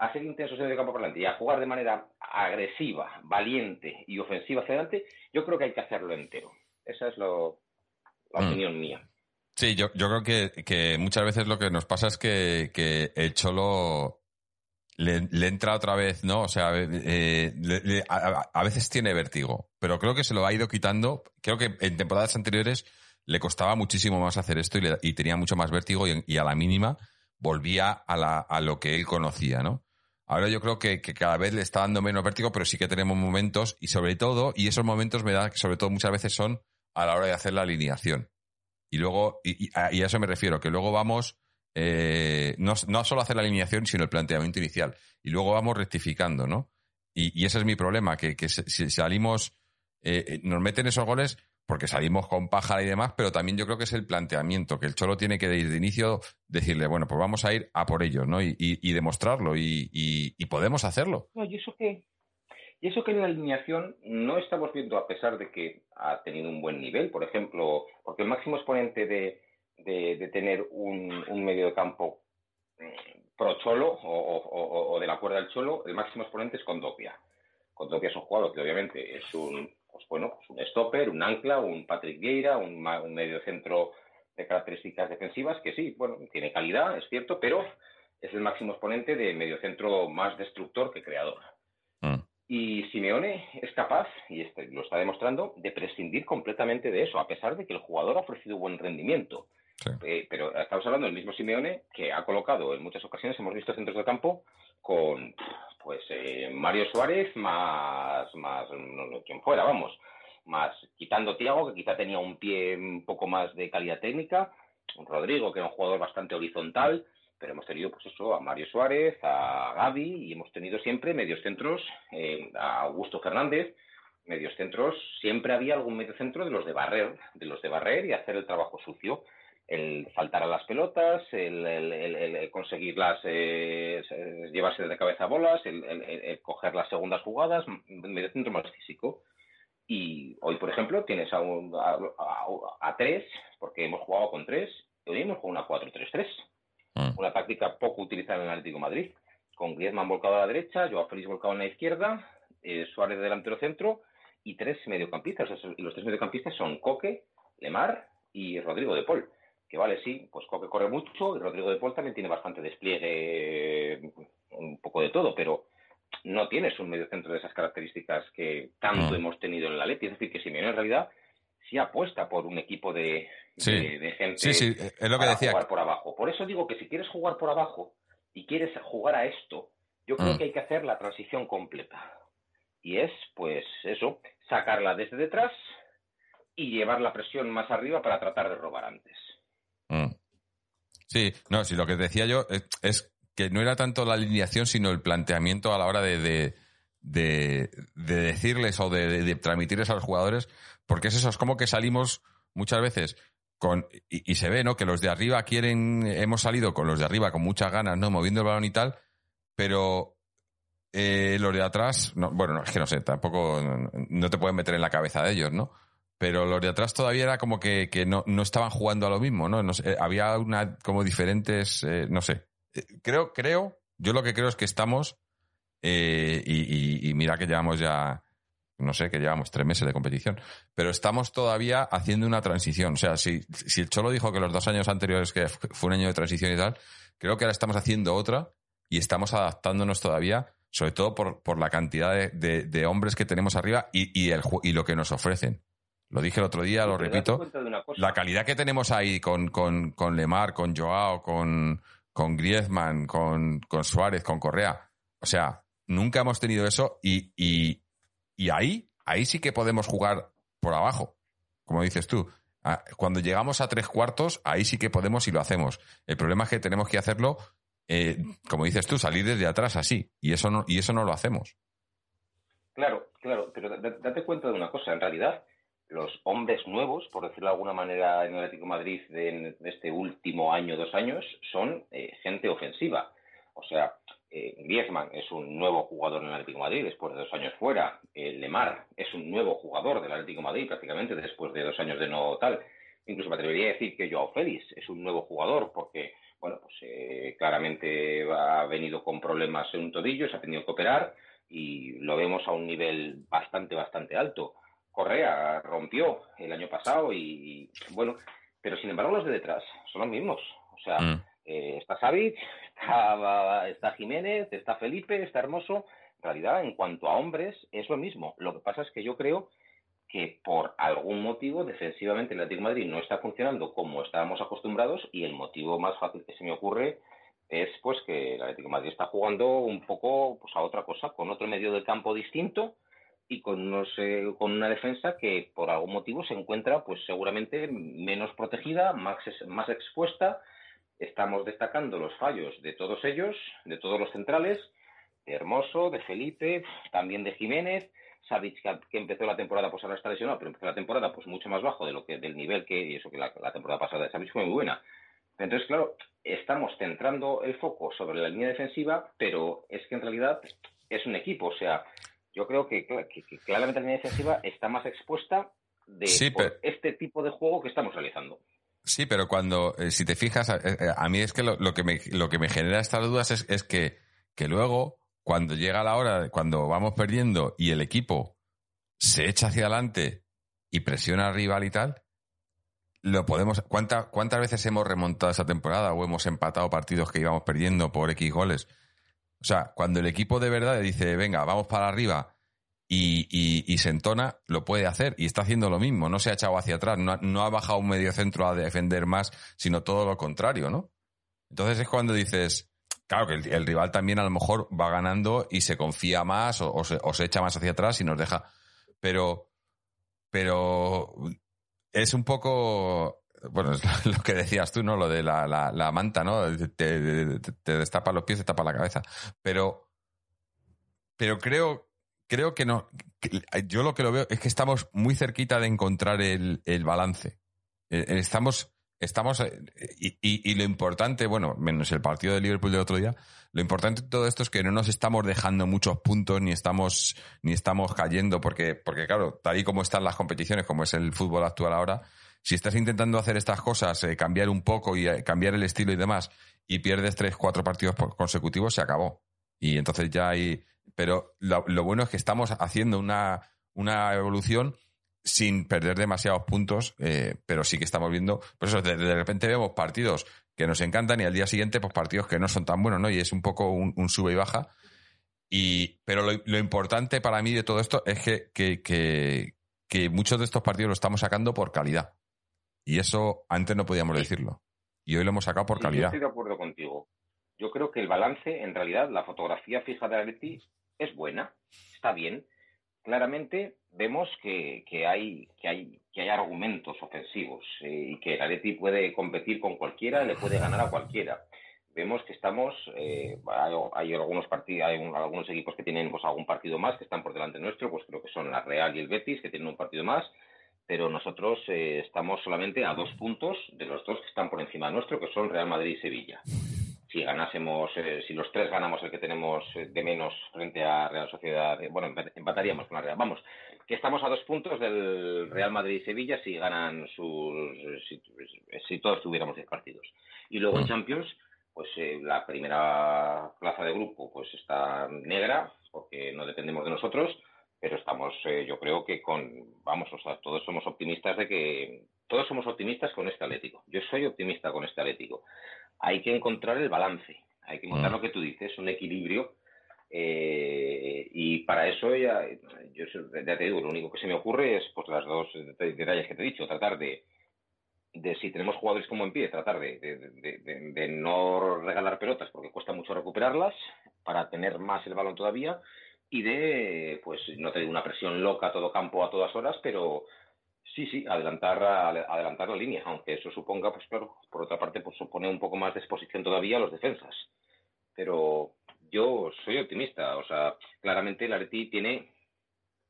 a ser intensos en el campo por delante y a jugar de manera agresiva, valiente y ofensiva hacia adelante, yo creo que hay que hacerlo entero. Esa es lo, la mm. opinión mía. Sí, yo, yo creo que, que, muchas veces lo que nos pasa es que, que el Cholo le, entra otra vez, ¿no? O sea, eh, a, veces tiene vértigo, pero creo que se lo ha ido quitando. Creo que en temporadas anteriores le costaba muchísimo más hacer esto y, y tenía mucho más vértigo y, y, a la mínima volvía a, la, a lo que él conocía, ¿no? Ahora yo creo que, cada vez le está dando menos vértigo, pero sí que tenemos momentos y sobre todo, y esos momentos me da que sobre todo muchas veces son a la hora de hacer la alineación. Y luego, y, a, eso me refiero, que luego vamos, eh, no, no solo hacer la alineación, sino el planteamiento inicial. Y luego vamos rectificando, ¿no? Y, ese es mi problema, que, si salimos, eh, eh, nos meten esos goles, porque salimos con pájara y demás, pero también yo creo que es el planteamiento, que el Cholo tiene que desde inicio decirle, bueno, pues vamos a ir a por ellos, ¿no? Y, demostrarlo, y, podemos hacerlo. No, y eso que, y eso que en la alineación no estamos viendo, a pesar de que ha tenido un buen nivel, por ejemplo, porque el máximo exponente de, de, tener un, medio de campo mm, pro cholo o, de la cuerda del cholo, el máximo exponente es Condopia. Condopia es un jugador que obviamente es un, pues bueno, pues un stopper, un ancla, un Patrick Vieira, un, un medio centro de características defensivas que sí, bueno, tiene calidad, es cierto, pero es el máximo exponente de medio centro más destructor que creador. Mm. Y Simeone es capaz, y este, lo está demostrando, de prescindir completamente de eso, a pesar de que el jugador ha ofrecido buen rendimiento. Eh, pero estamos hablando del mismo Simeone que ha colocado en muchas ocasiones, hemos visto centros de campo con pues eh, Mario Suárez más, más quien fuera, vamos, más quitando Tiago, que quizá tenía un pie un poco más de calidad técnica, Rodrigo, que era un jugador bastante horizontal, pero hemos tenido pues eso a Mario Suárez, a Gaby y hemos tenido siempre medios centros, eh, a Augusto Fernández, medios centros, siempre había algún medio centro de los de barrer, de los de barrer y hacer el trabajo sucio, el faltar a las pelotas, el, conseguirlas, eh, llevarse de cabeza a bolas, el, coger las segundas jugadas, medio centro más físico. Y hoy, por ejemplo, tienes a, a, tres, porque hemos jugado con tres, hoy hemos jugado una 4-3-3 Mm. Una táctica poco utilizada en el Atlético Madrid, con Griezmann volcado a la derecha, Joao Félix volcado en la izquierda, eh, Suárez delantero centro y tres mediocampistas. y los tres mediocampistas son Coque, Lemar y Rodrigo de Paul. Que vale, sí, pues Coque corre mucho y Rodrigo de Paul también tiene bastante despliegue, un poco de todo, pero no tienes un mediocentro de esas características que tanto mm. hemos tenido en la Leti. Es decir, que Simeone en realidad sí apuesta por un equipo de, de, gente sí, sí, es lo que para decía. jugar por abajo. Por eso digo que si quieres jugar por abajo y quieres jugar a esto, yo creo mm. que hay que hacer la transición completa. Y es, pues, eso, sacarla desde detrás y llevar la presión más arriba para tratar de robar antes. Sí, no, si lo que decía yo es, que no era tanto la alineación, sino el planteamiento a la hora de, de, de, decirles o de, transmitirles a los jugadores, porque es eso, es como que salimos muchas veces con, y, se ve, ¿no? Que los de arriba quieren, hemos salido con los de arriba con muchas ganas, ¿no? Moviendo el balón y tal, pero eh, los de atrás, no, bueno, es que no sé, tampoco, no, te pueden meter en la cabeza de ellos, ¿no? Pero los de atrás todavía era como que, no, estaban jugando a lo mismo, ¿no? había una, como diferentes, eh, no sé. Eh, creo, creo, yo lo que creo es que estamos, y mira que llevamos ya no sé, que llevamos tres meses de competición, pero estamos todavía haciendo una transición. O sea, si, si el Cholo dijo que los dos años anteriores que fue un año de transición y tal, creo que ahora estamos haciendo otra y estamos adaptándonos todavía, sobre todo por, por la cantidad de, de, hombres que tenemos arriba y, y, el, y lo que nos ofrecen. Lo dije el otro día, lo repito. La calidad que tenemos ahí con, con, con Lemar, con Joao, con, con Griezmann, con, con Suárez, con Correa. O sea, nunca hemos tenido eso y, y, y ahí, ahí sí que podemos jugar por abajo, como dices tú. Ah, cuando llegamos a tres cuartos, ahí sí que podemos y lo hacemos. El problema es que tenemos que hacerlo, eh, como dices tú, salir desde atrás así. Y eso no, y eso no lo hacemos. Claro, claro, pero date cuenta de una cosa. En realidad, los hombres nuevos, por decirlo de alguna manera, en el Atlético Madrid de, este último año, dos años, son eh, gente ofensiva. O sea, eh, Griezmann es un nuevo jugador en el Atlético Madrid después de dos años fuera. Eh, Lemar es un nuevo jugador del Atlético Madrid prácticamente después de dos años de no tal. Incluso me atrevería a decir que Joao Félix es un nuevo jugador porque, bueno, pues eh, claramente ha venido con problemas en un tobillo, se ha tenido que operar y lo vemos a un nivel bastante, bastante alto. Correa rompió el año pasado y, bueno, pero sin embargo los de detrás son los mismos. O sea, mm. Eh, está Savic, está, Jiménez, está Felipe, está Hermoso. En realidad, en cuanto a hombres, es lo mismo. Lo que pasa es que yo creo que por algún motivo defensivamente el Atlético de Madrid no está funcionando como estábamos acostumbrados y el motivo más fácil que se me ocurre es pues que el Atlético de Madrid está jugando un poco pues a otra cosa, con otro medio de campo distinto y con, no sé, con una defensa que por algún motivo se encuentra pues seguramente menos protegida, más, más expuesta estamos destacando los fallos de todos ellos, de todos los centrales, de Hermoso, de Felipe, también de Jiménez, Savic que empezó la temporada, pues ahora está lesionado, pero empezó la temporada pues mucho más bajo de lo que del nivel que y eso que la, temporada pasada de Savic fue muy buena. Entonces, claro, estamos centrando el foco sobre la línea defensiva, pero es que en realidad es un equipo, o sea, yo creo que, claramente la línea defensiva está más expuesta de este tipo de juego que estamos realizando. Sí, pero cuando, eh, si te fijas, a, eh, a mí es que lo, lo, que me, lo que me genera estas dudas es, es que, que luego, cuando llega la hora, cuando vamos perdiendo y el equipo se echa hacia adelante y presiona al rival y tal, lo podemos. ¿cuánta, ¿Cuántas veces hemos remontado esa temporada o hemos empatado partidos que íbamos perdiendo por X goles? O sea, cuando el equipo de verdad dice, venga, vamos para arriba y, y, se entona, lo puede hacer y está haciendo lo mismo. No se ha echado hacia atrás, no, ha- bajado un medio centro a defender más, sino todo lo contrario, ¿no? Entonces es cuando dices, claro que el, rival también a lo mejor va ganando y se confía más o, o se, o se echa más hacia atrás y nos deja. Pero, pero es un poco, bueno, es lo que decías tú, ¿no? Lo de la, la, la manta, ¿no? Te, te- destapa los pies, te tapa la cabeza. Pero, pero creo, creo que no. yo lo que lo veo es que estamos muy cerquita de encontrar el, el balance. Eh, eh, Estamos, estamos, eh, y, y- y lo importante, bueno, menos el partido de Liverpool del otro día, lo importante de todo esto es que no nos estamos dejando muchos puntos ni estamos, ni estamos cayendo, porque, porque claro, tal y como están las competiciones, como es el fútbol actual ahora, si estás intentando hacer estas cosas, eh, cambiar un poco y eh, cambiar el estilo y demás, y pierdes tres, cuatro partidos por- consecutivos, se acabó. Y entonces ya hay. Pero lo, bueno es que estamos haciendo una, una evolución sin perder demasiados puntos, eh, pero sí que estamos viendo. Pues eso, de, repente vemos partidos que nos encantan y al día siguiente, pues partidos que no son tan buenos, ¿no? Y es un poco un, sube y baja. Y, pero lo, importante para mí de todo esto es que, que, que, muchos de estos partidos lo estamos sacando por calidad. Y eso antes no podíamos decirlo. Y hoy lo hemos sacado por Sí, Yo calidad. estoy de acuerdo contigo. Yo creo que el balance, en realidad, la fotografía fija de Atleti es buena, está bien. Claramente vemos que, que hay, que, hay, que hay argumentos ofensivos eh, y que el Atleti puede competir con cualquiera, le puede ganar a cualquiera. Vemos que estamos, eh, hay, hay algunos partidos, hay un- algunos equipos que tienen pues, algún partido más que están por delante nuestro, pues creo que son la Real y el Betis, que tienen un partido más, pero nosotros eh, estamos solamente a dos puntos de los dos que están por encima nuestro, que son Real Madrid y Sevilla. Si ganásemos, eh, si los tres ganamos el que tenemos eh, de menos frente a Real Sociedad, eh, bueno, empat- empataríamos con la Real. Vamos, que estamos a dos puntos del Real Madrid y Sevilla si ganan sus, si, todos tuviéramos 10 partidos. Y luego en. Champions, pues la primera plaza de grupo pues está negra, porque no dependemos de nosotros, pero estamos, eh, yo creo que con, vamos, o sea, todos somos optimistas de que, todos somos optimistas con este Atlético. Yo soy optimista con este Atlético. Hay que encontrar el balance, hay que encontrar Mm. lo que tú dices, un equilibrio, eh, y para eso ya, yo ya te digo, lo único que se me ocurre es pues las dos deta- detalles que te he dicho, tratar de, de si tenemos jugadores como en pie, tratar de, de- de- de- de no regalar pelotas porque cuesta mucho recuperarlas, para tener más el balón todavía, y de, pues, no te digo una presión loca a todo campo a todas horas, pero sí, sí, adelantar, adelantar la línea, aunque eso suponga, pues claro, por otra parte, pues supone un poco más de exposición todavía a los defensas. Pero yo soy optimista, o sea, claramente el Atleti tiene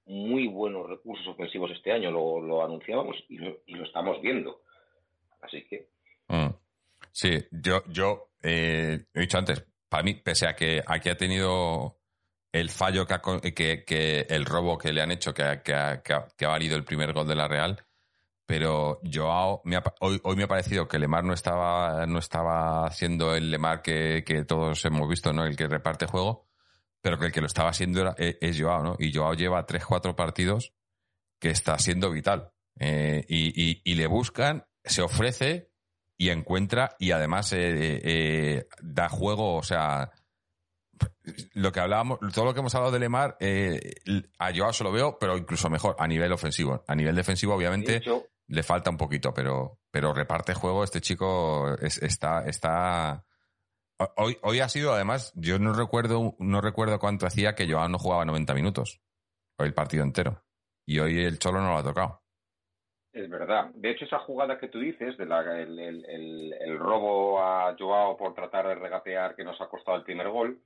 muy buenos recursos ofensivos este año, lo, lo anunciábamos y lo, y lo estamos viendo. Así que Mm. Sí, yo, yo eh, he dicho antes, para mí, pese a que aquí ha tenido el fallo que, ha que, que el robo que le han hecho, que ha, que, ha, que ha- valido el primer gol de la Real, pero Joao, me ha hoy, hoy me ha parecido que Lemar no estaba, no estaba haciendo el Lemar que, que todos hemos visto, ¿no? El que reparte juego, pero que el que lo estaba haciendo era, es, es Joao, ¿no? Y Joao lleva 3-4 partidos que está siendo vital. Eh, y, y- y le buscan, se ofrece y encuentra y además eh, eh, da juego, o sea, lo que hablábamos, todo lo que hemos hablado de Lemar, eh, a Joao se lo veo, pero incluso mejor, a nivel ofensivo. A nivel defensivo, de obviamente, hecho, le falta un poquito, pero, pero reparte juego, este chico es- está, está. Hoy, hoy ha sido, además, yo no recuerdo, no recuerdo cuánto hacía que Joao no jugaba 90 minutos. Hoy el partido entero. Y hoy el Cholo no lo ha tocado. Es verdad. De hecho, esa jugada que tú dices, de la- el, el- el- el robo a Joao por tratar de regatear que nos ha costado el primer gol,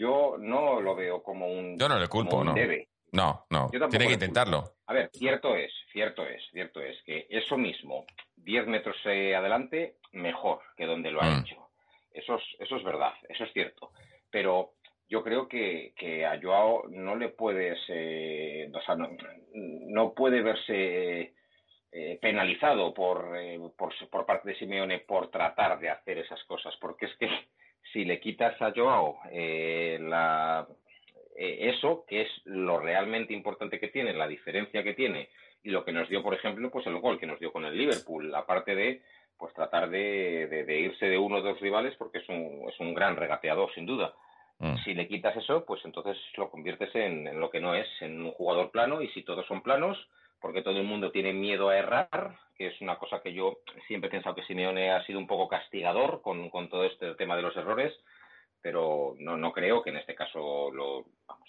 yo no lo veo como un, Yo no le culpo, no. debe. No, no. Tiene que intentarlo. A ver, cierto es, cierto es, cierto es que eso mismo, 10 metros eh, adelante, mejor que donde lo ha Mm. hecho. Eso es, eso es verdad, eso es cierto. Pero yo creo que, que a Joao no le puedes, eh, o sea, no, no puede verse eh, penalizado por, por, por, parte de Simeone por tratar de hacer esas cosas, porque es que si le quitas a Joao la, eso, que es lo realmente importante que tiene, la diferencia que tiene, y lo que nos dio, por ejemplo, pues el gol que nos dio con el Liverpool, aparte de pues tratar de, irse de uno o dos rivales porque es un, es un gran regateador, sin duda. Mm. Si le quitas eso, pues entonces lo conviertes en, lo que no es, en un jugador plano, y si todos son planos, porque todo el mundo tiene miedo a errar, que es una cosa que yo siempre he pensado que Simeone ha sido un poco castigador con, con todo este tema de los errores, pero no, no creo que en este caso lo,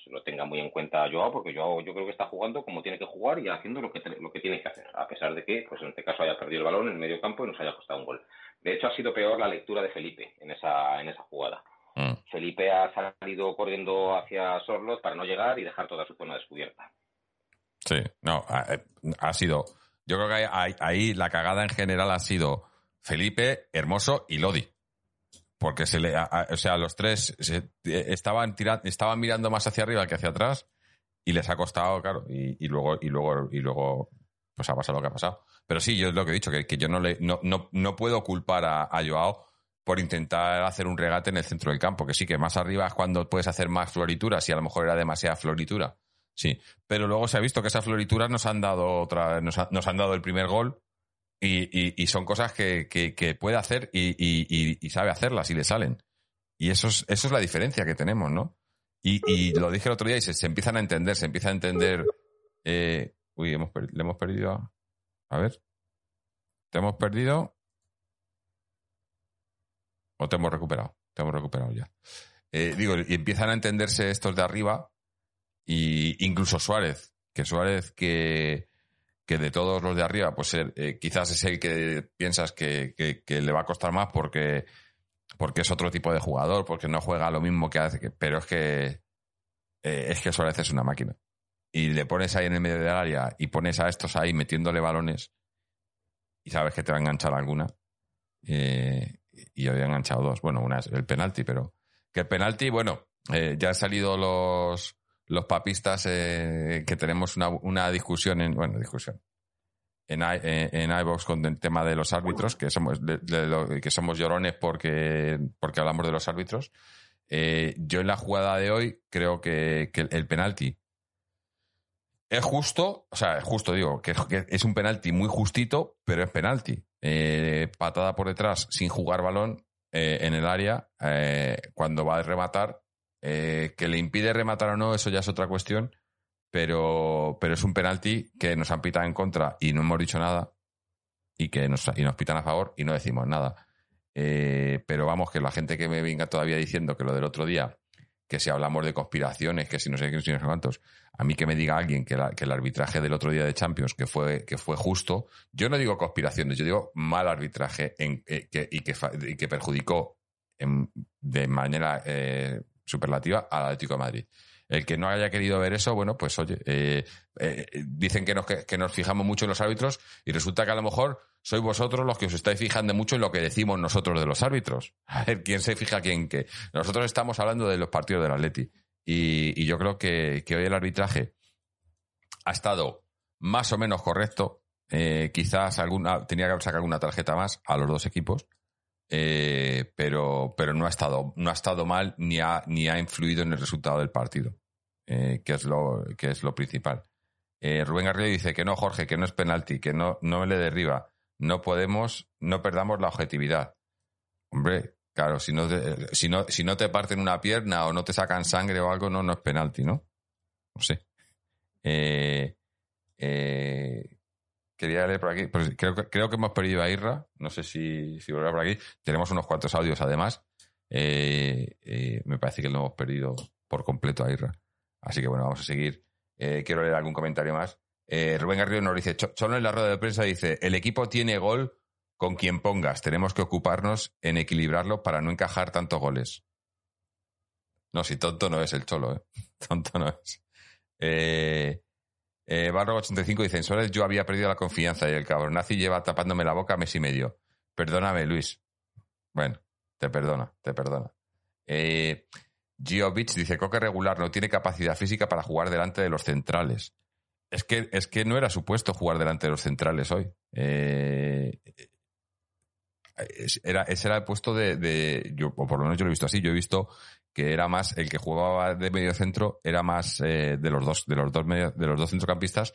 lo tenga muy en cuenta Joao, porque Joao yo creo que está jugando como tiene que jugar y haciendo lo que, lo que tiene que hacer, a pesar de que pues en este caso haya perdido el balón en el medio campo y nos haya costado un gol. De hecho, ha sido peor la lectura de Felipe en esa, en esa jugada. Mm. Felipe ha salido corriendo hacia Sorlot para no llegar y dejar toda su zona descubierta. Sí, no, ha, sido. Yo creo que ahí, la cagada en general ha sido Felipe, Hermoso y Lodi. Porque se le, o sea, los tres estaban, estaban mirando más hacia arriba que hacia atrás y les ha costado, claro, y, luego, y luego, y luego, pues ha pasado lo que ha pasado. Pero sí, yo es lo que he dicho, que, yo no le, no, no, puedo culpar a, a Joao por intentar hacer un regate en el centro del campo, que sí, que más arriba es cuando puedes hacer más florituras y a lo mejor era demasiada floritura. Sí, pero luego se ha visto que esas florituras nos han dado otra, nos, han dado el primer gol y, son cosas que, puede hacer y, sabe hacerlas y le salen. Y eso es, eso es la diferencia que tenemos, ¿no? Y, lo dije el otro día y se, empiezan a entender, se empieza a entender. Eh, uy, hemos, le hemos perdido. A ver. Te hemos perdido. ¿O te hemos recuperado? Te hemos recuperado ya. Eh, digo, y empiezan a entenderse estos de arriba, y incluso Suárez, que Suárez que, que de todos los de arriba, pues eh, quizás es el que piensas que, le va a costar más porque, porque es otro tipo de jugador, porque no juega lo mismo que hace, pero es que eh, es que Suárez es una máquina. Y le pones ahí en el medio del área y pones a estos ahí metiéndole balones y sabes que te va a enganchar alguna. Eh, y hoy he enganchado dos. Bueno, una es el penalti, pero que el penalti, bueno, eh, ya han salido los, los papistas eh, que tenemos una, una, discusión en, bueno, discusión. En, en, iVox con el tema de los árbitros, que somos, que somos llorones porque, porque hablamos de los árbitros. Eh, yo en la jugada de hoy creo que, que el penalti es justo, o sea, es justo, digo, que, es un penalti muy justito, pero es penalti. Eh, patada por detrás sin jugar balón eh, en el área, eh, cuando va a rematar, que le impide rematar o no, eso ya es otra cuestión, pero, pero es un penalti que nos han pitado en contra y no hemos dicho nada, y que nos, y nos pitan a favor y no decimos nada. pero vamos, que la gente que me venga todavía diciendo que lo del otro día que si hablamos de conspiraciones, que si no sé qué, si no sé cuántos, a mí que me diga alguien que, el arbitraje del otro día de Champions, que fue, que fue justo, yo no digo conspiraciones, yo digo mal arbitraje en, eh, que, y, que, y perjudicó de manera eh, superlativa al Atlético de Madrid. El que no haya querido ver eso, bueno, pues oye, eh, dicen que nos, que nos fijamos mucho en los árbitros y resulta que a lo mejor sois vosotros los que os estáis fijando mucho en lo que decimos nosotros de los árbitros. A ver, ¿quién se fija quién qué? Nosotros estamos hablando de los partidos del Atleti. Y, yo creo que, hoy el arbitraje ha estado más o menos correcto. Eh, quizás alguna, tenía que sacado alguna tarjeta más a los dos equipos. Eh, pero, pero no ha estado, no ha estado mal ni ha, ni ha influido en el resultado del partido, eh, que, es lo, que es lo principal. Rubén Garrido dice que no, Jorge, que no es penalti, que no, no me le derriba no podemos, no perdamos la objetividad. Hombre, claro, si no, te, si no, si no te parten una pierna o no te sacan sangre o algo, no, no es penalti, ¿no? No sé. Eh, eh, quería leer por aquí, pues creo, que hemos perdido a Irra, no sé si, si volverá por aquí. Tenemos unos cuantos audios además. Eh, me parece que lo hemos perdido por completo a Irra. Así que bueno, vamos a seguir. quiero leer algún comentario más. Eh, Rubén Garrido nos dice, solo en la rueda de prensa dice, el equipo tiene gol con quien pongas, tenemos que ocuparnos en equilibrarlo para no encajar tantos goles. No, si tonto no es el cholo, ¿eh? Tonto no es. Eh, eh Barro 85 dice, en yo había perdido la confianza y el cabrón nazi lleva tapándome la boca mes y medio. Perdóname, Luis. Bueno, te perdona, te perdona. Eh, Gio dice, Coque regular no tiene capacidad física para jugar delante de los centrales. es que, es que no era supuesto jugar delante de los centrales hoy. Eh, era, ese era el puesto de, yo, o por lo menos yo lo he visto así. Yo he visto que era más el que jugaba de medio centro, era más eh, de los dos, de los dos de los dos centrocampistas,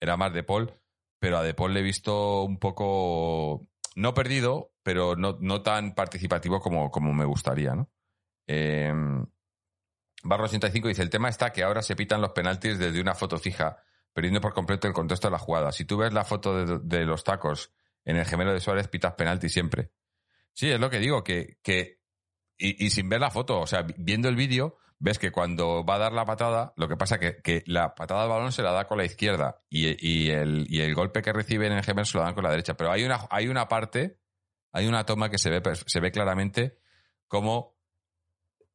era más de Paul, pero a De Paul le he visto un poco no perdido, pero no, no tan participativo como, como me gustaría, ¿no? Eh, Barro 85 dice, el tema está que ahora se pitan los penaltis desde una foto fija, perdiendo por completo el contexto de la jugada. Si tú ves la foto de, de los tacos en el gemelo de Suárez, pitas penalti siempre. Sí, es lo que digo, que, que y, sin ver la foto, o sea, viendo el vídeo, ves que cuando va a dar la patada, lo que pasa que, que la patada al balón se la da con la izquierda y, y, el, y el golpe que recibe en el gemelo se lo dan con la derecha. Pero hay una, hay una parte, hay una toma que se ve, se ve claramente como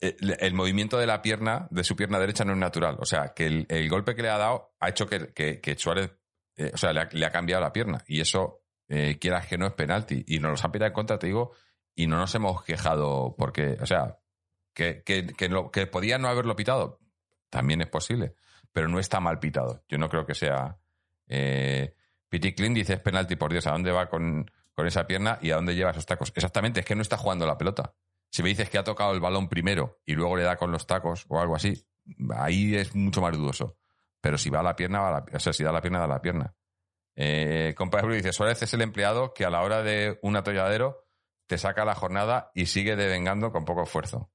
el, movimiento de la pierna, de su pierna derecha, no es natural. O sea, que el, golpe que le ha dado ha hecho que, que, Suárez, eh, o sea, le ha, cambiado la pierna. Y eso, eh, quieras que no es penalti. Y nos los han pitado en contra, te digo, y no nos hemos quejado porque, o sea, que, que, que, podía no haberlo pitado, también es posible, pero no está mal pitado. Yo no creo que sea. Eh, Pity Clint dice es penalti, por Dios, ¿a dónde va con, con esa pierna y a dónde lleva esos tacos? Exactamente, es que no está jugando la pelota. Si me dices que ha tocado el balón primero y luego le da con los tacos o algo así, ahí es mucho más dudoso. Pero si va a la pierna, va a la, o sea, si da la pierna, da la pierna. Eh, compadre dice, Suárez es el empleado que a la hora de un atolladero te saca la jornada y sigue devengando con poco esfuerzo.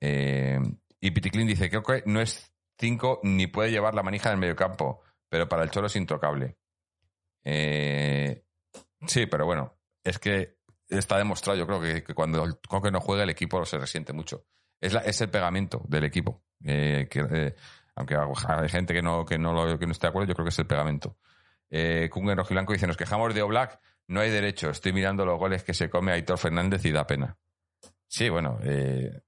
Eh, y Piticlin dice, creo que no es 5 ni puede llevar la manija del mediocampo, pero para el Cholo es intocable. Eh, sí, pero bueno, es que está demostrado, yo creo que, cuando el Coque no juega el equipo se resiente mucho. Es, es el pegamento del equipo. Eh, que, aunque hay gente que no, que, no que no esté de acuerdo, yo creo que es el pegamento. Eh, Rojiblanco dice, nos quejamos de Oblak, no hay derecho. Estoy mirando los goles que se come Aitor Fernández y da pena. Sí, bueno, eh,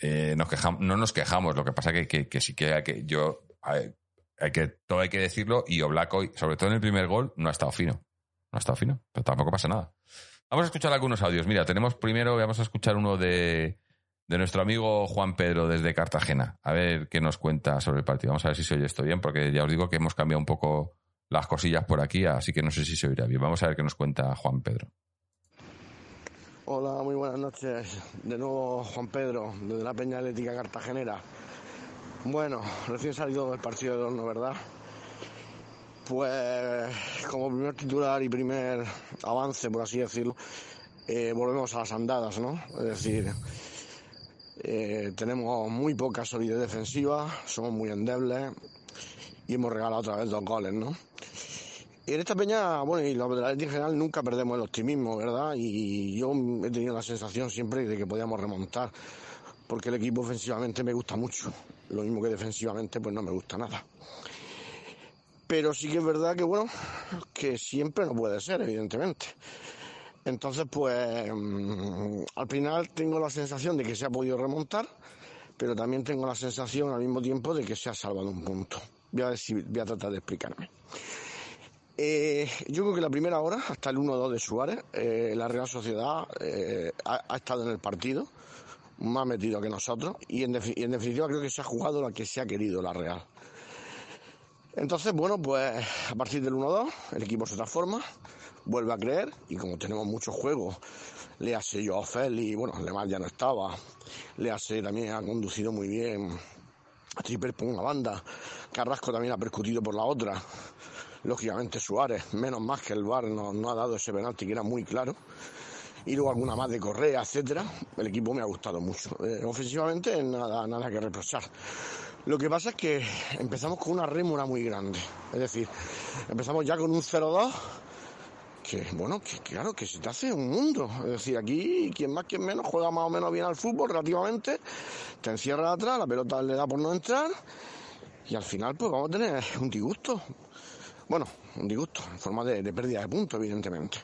eh, nos quejamos, no nos quejamos. Lo que pasa que, que, que sí que hay que, yo, hay, que, todo hay que decirlo y Oblak hoy, sobre todo en el primer gol, no ha estado fino. No ha estado fino, pero tampoco pasa nada. Vamos a escuchar algunos audios. Mira, tenemos primero, vamos a escuchar uno de, de nuestro amigo Juan Pedro desde Cartagena. A ver qué nos cuenta sobre el partido. Vamos a ver si se oye esto bien, porque ya os digo que hemos cambiado un poco las cosillas por aquí, así que no sé si se oirá bien. Vamos a ver qué nos cuenta Juan Pedro. Hola, muy buenas noches. De nuevo Juan Pedro, desde la Peña Atlética Cartagenera. Bueno, recién salido del partido de horno, ¿verdad? Pues como primer titular y primer avance, por así decirlo, eh, volvemos a las andadas, ¿no? Es decir, eh, tenemos muy poca solidez defensiva, somos muy endebles, y hemos regalado otra vez dos goles, ¿no? Y en esta peña, bueno, y la la en general nunca perdemos el optimismo, ¿verdad? Y yo he tenido la sensación siempre de que podíamos remontar, porque el equipo ofensivamente me gusta mucho, lo mismo que defensivamente pues no me gusta nada. Pero sí que es verdad que, bueno, que siempre no puede ser, evidentemente. Entonces, pues, mm, al final tengo la sensación de que se ha podido remontar, pero también tengo la sensación al mismo tiempo de que se ha salvado un punto. Voy a, tratar de explicarme. Eh, yo creo que la primera hora, hasta el 1-2 de Suárez, eh, la Real Sociedad eh, ha, estado en el partido, más metido que nosotros, y en, definitiva creo que se ha jugado lo que se ha querido la Real. Entonces, bueno, pues a partir del 1-2 el equipo se transforma, vuelve a creer, y como tenemos muchos juegos, le hace yo a Feli, bueno, además ya no estaba, le hace también ha conducido muy bien Tripper por una banda, Carrasco también ha percutido por la otra, lógicamente Suárez, menos más que el VAR no, ha dado ese penalti que era muy claro, y luego alguna más de Correa, etcétera, el equipo me ha gustado mucho. Eh, ofensivamente nada, nada que reprochar. Lo que pasa es que empezamos con una rémora muy grande, es decir, empezamos ya con un 0-2 que bueno, que claro, que se te hace un mundo. Es decir, aquí quien más, quien menos juega más o menos bien al fútbol relativamente, te encierra atrás, la pelota le da por no entrar y al final pues vamos a tener un disgusto. Bueno, un disgusto en forma de, pérdida de puntos, evidentemente.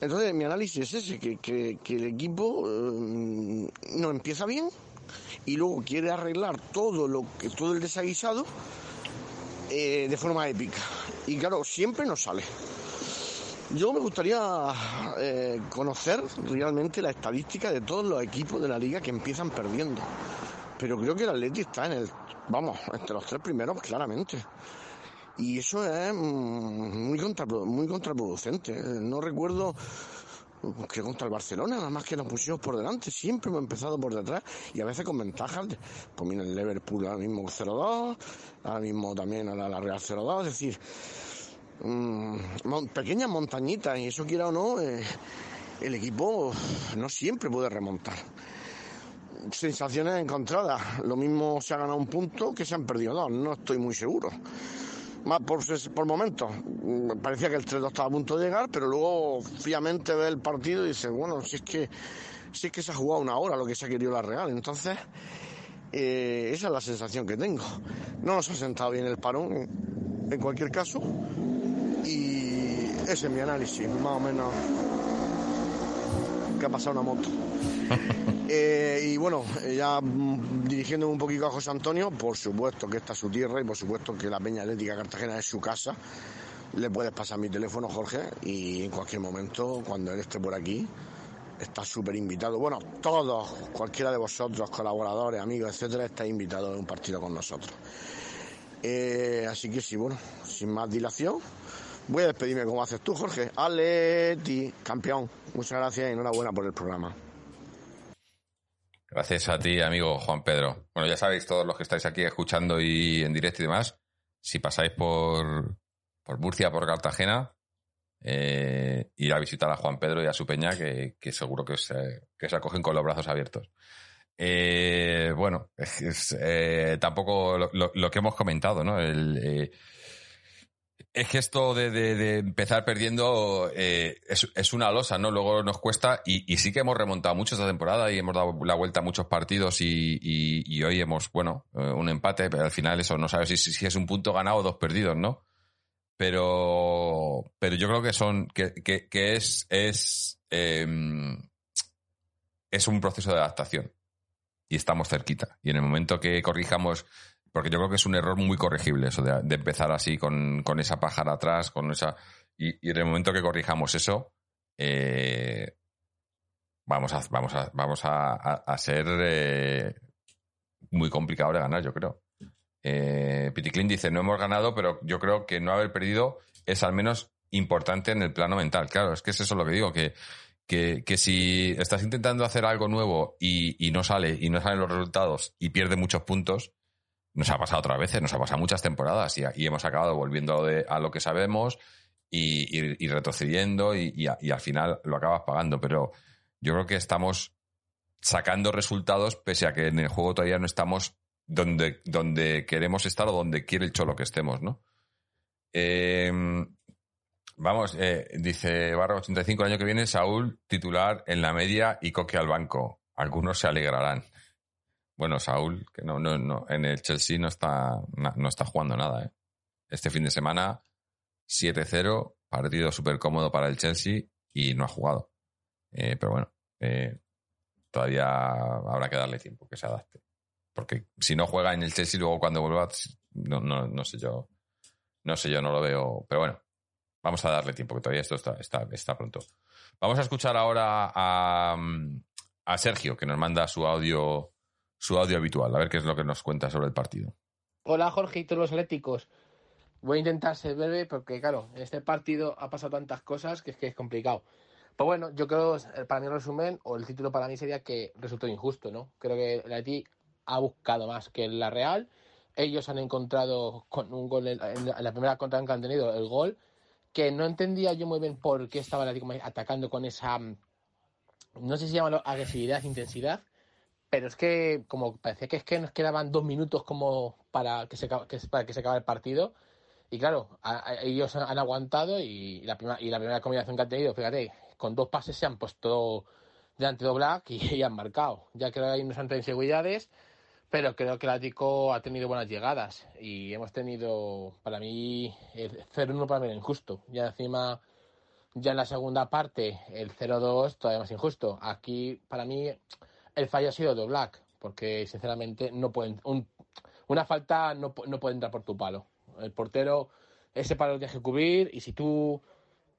Entonces mi análisis es ese, que, el equipo eh, no empieza bien y luego quiere arreglar todo lo que todo el desaguisado eh, de forma épica. Y claro, siempre nos sale. Yo me gustaría eh, conocer realmente la estadística de todos los equipos de la liga que empiezan perdiendo. Pero creo que el Atleti está en el, vamos, entre los tres primeros claramente. Y eso es mm, muy, muy contraproducente. No recuerdo que contra el Barcelona, nada más que nos pusimos por delante, siempre hemos empezado por detrás y a veces con ventajas. pues mira, el Liverpool ahora mismo 0-2, ahora mismo también a la, Real 0-2, es decir, mm, pequeñas montañitas y eso quiera o no, eh, el equipo no siempre puede remontar. Sensaciones encontradas, lo mismo se ha ganado un punto que se han perdido dos, no estoy muy seguro más por, por momentos. Parecía que el 3-2 estaba a punto de llegar, pero luego fríamente ve el partido y dice, bueno, si es que, si es que se ha jugado una hora lo que se ha querido la Real. Entonces, eh, esa es la sensación que tengo. No nos ha sentado bien el parón, en cualquier caso, y ese es mi análisis, más o menos, que ha pasado una moto. Eh, y bueno, ya mm, dirigiéndome un poquito a José Antonio, por supuesto que esta es su tierra y por supuesto que la Peña Atlética Cartagena es su casa. Le puedes pasar mi teléfono, Jorge, y en cualquier momento, cuando él esté por aquí, está súper invitado. Bueno, todos, cualquiera de vosotros, colaboradores, amigos, etcétera, está invitado a un partido con nosotros. Eh, así que sí, bueno, sin más dilación, voy a despedirme como haces tú, Jorge. Aleti, campeón. Muchas gracias y enhorabuena por el programa. Gracias a ti, amigo Juan Pedro. Bueno, ya sabéis, todos los que estáis aquí escuchando y en directo y demás, si pasáis por, por Murcia, por Cartagena, eh, ir a visitar a Juan Pedro y a su peña, que, seguro que se, que se acogen con los brazos abiertos. Eh, bueno, es, eh, tampoco lo, que hemos comentado, ¿no? El, eh, es que esto de, empezar perdiendo eh, es, una losa, ¿no? Luego nos cuesta y, sí que hemos remontado mucho esta temporada y hemos dado la vuelta a muchos partidos y, hoy hemos, bueno, eh, un empate, pero al final eso no sabes si, es un punto ganado o dos perdidos, ¿no? Pero, pero yo creo que son, que, que, es, es, em, es un proceso de adaptación y estamos cerquita. Y en el momento que corrijamos porque yo creo que es un error muy corregible eso de, empezar así con, esa pájara atrás, con esa. Y, en el momento que corrijamos eso, eh, vamos a, vamos a, vamos a, ser eh, muy complicado de ganar, yo creo. Eh, Piticlin dice, no hemos ganado, pero yo creo que no haber perdido es al menos importante en el plano mental. Claro, es que es eso lo que digo, que, que, si estás intentando hacer algo nuevo y, y, no sale, y no salen los resultados y pierde muchos puntos, nos ha pasado otras veces, nos ha pasado muchas temporadas y, hemos acabado volviendo a lo que sabemos y, retrocediendo y, al final lo acabas pagando. Pero yo creo que estamos sacando resultados pese a que en el juego todavía no estamos donde, donde queremos estar o donde quiere el cholo que estemos, ¿no? Em, vamos, eh, dice Barra 85, el año que viene Saúl titular en la media y Coque al banco. Algunos se alegrarán. Bueno, Saúl, que no, no, no, en el Chelsea no está, no está jugando nada. ¿eh? Este fin de semana, 7-0, partido súper cómodo para el Chelsea y no ha jugado. Eh, pero bueno, eh, todavía habrá que darle tiempo que se adapte. Porque si no juega en el Chelsea, luego cuando vuelva, no, no, no sé yo, no sé yo, no lo veo. Pero bueno, vamos a darle tiempo, que todavía esto está, está, está pronto. Vamos a escuchar ahora a, a Sergio, que nos manda su audio su audio habitual, a ver qué es lo que nos cuenta sobre el partido. Hola Jorge y todos los atléticos. Voy a intentar ser breve porque, claro, en este partido ha pasado tantas cosas que es que es complicado. Pues bueno, yo creo, para mi resumen, o el título para mí sería que resultó injusto, ¿no? Creo que el Atleti ha buscado más que la Real. Ellos han encontrado con un gol en, la primera contra que han tenido el gol, que no entendía yo muy bien por qué estaba el Atleti atacando con esa, no sé si llama agresividad, intensidad, pero es que como parecía que es que nos quedaban dos minutos como para que se, para que se acabe el partido. Y claro, ellos han, aguantado y la, primera, y la primera combinación que han tenido, fíjate, con dos pases se han puesto delante de Black y, han marcado. Ya creo que hay unas inseguridades, pero creo que el Ático ha tenido buenas llegadas y hemos tenido, para mí, el 0-1 para mí era injusto. Ya encima, ya en la segunda parte, el 0-2 todavía más injusto. Aquí, para mí, el fallo ha sido de Black, porque sinceramente no pueden, una falta no, no, puede entrar por tu palo. El portero, ese palo lo tienes que cubrir y si tú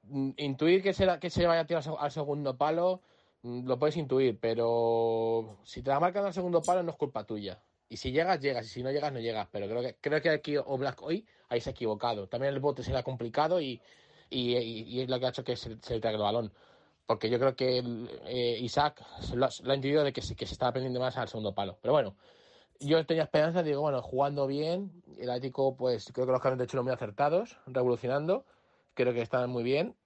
mm, intuir que se, que se vaya a tirar al segundo palo, mm, lo puedes intuir, pero si te la marcan al segundo palo no es culpa tuya. Y si llegas, llegas. Y si no llegas, no llegas. Pero creo que, creo que aquí Oblak hoy ahí se ha equivocado. También el bote se le ha complicado y, y, y es lo que ha hecho que se, se le traiga el balón. Porque yo creo que eh, Isaac lo, lo, ha entendido de que, sí, que se estaba aprendiendo más al segundo palo. Pero bueno, yo tenía esperanza, digo, bueno, jugando bien, el Atlético, pues creo que los cambios de hecho muy acertados, revolucionando, creo que estaban muy bien.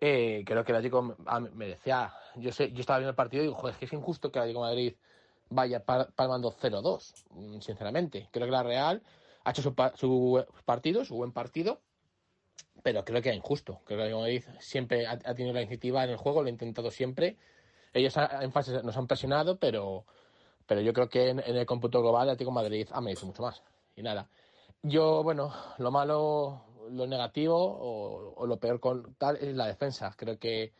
Eh, creo que el Atlético me decía, yo sé, yo estaba viendo el partido y digo, joder, es que es injusto que el Atlético Madrid vaya palmando 0-2, mm, sinceramente. Creo que la Real ha hecho su, su, partido, su buen partido, pero creo que es injusto. Creo que Atlético Madrid siempre ha, tenido la iniciativa en el juego, lo ha intentado siempre. Ellos en fase nos han presionado, pero, pero yo creo que en, en el cómputo global Atlético Madrid ha merecido mucho más. Y nada. Yo, bueno, lo malo, lo negativo o, o, lo peor con tal es la defensa. Creo que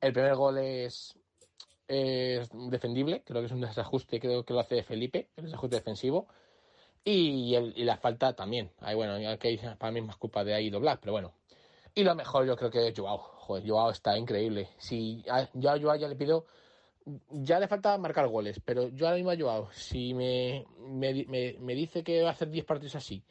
el primer gol es, es defendible, creo que es un desajuste, creo que lo hace Felipe, el desajuste defensivo. Y, el, y la falta también. Ahí, bueno, que para mí más culpa de ahí doblar, pero bueno. Y lo mejor yo creo que es Joao. Joder, Joao está increíble. Si yo a Joao ya le pido ya le falta marcar goles, pero yo ahora mismo a Joao, si me, me, me, me dice que va a hacer 10 partidos así,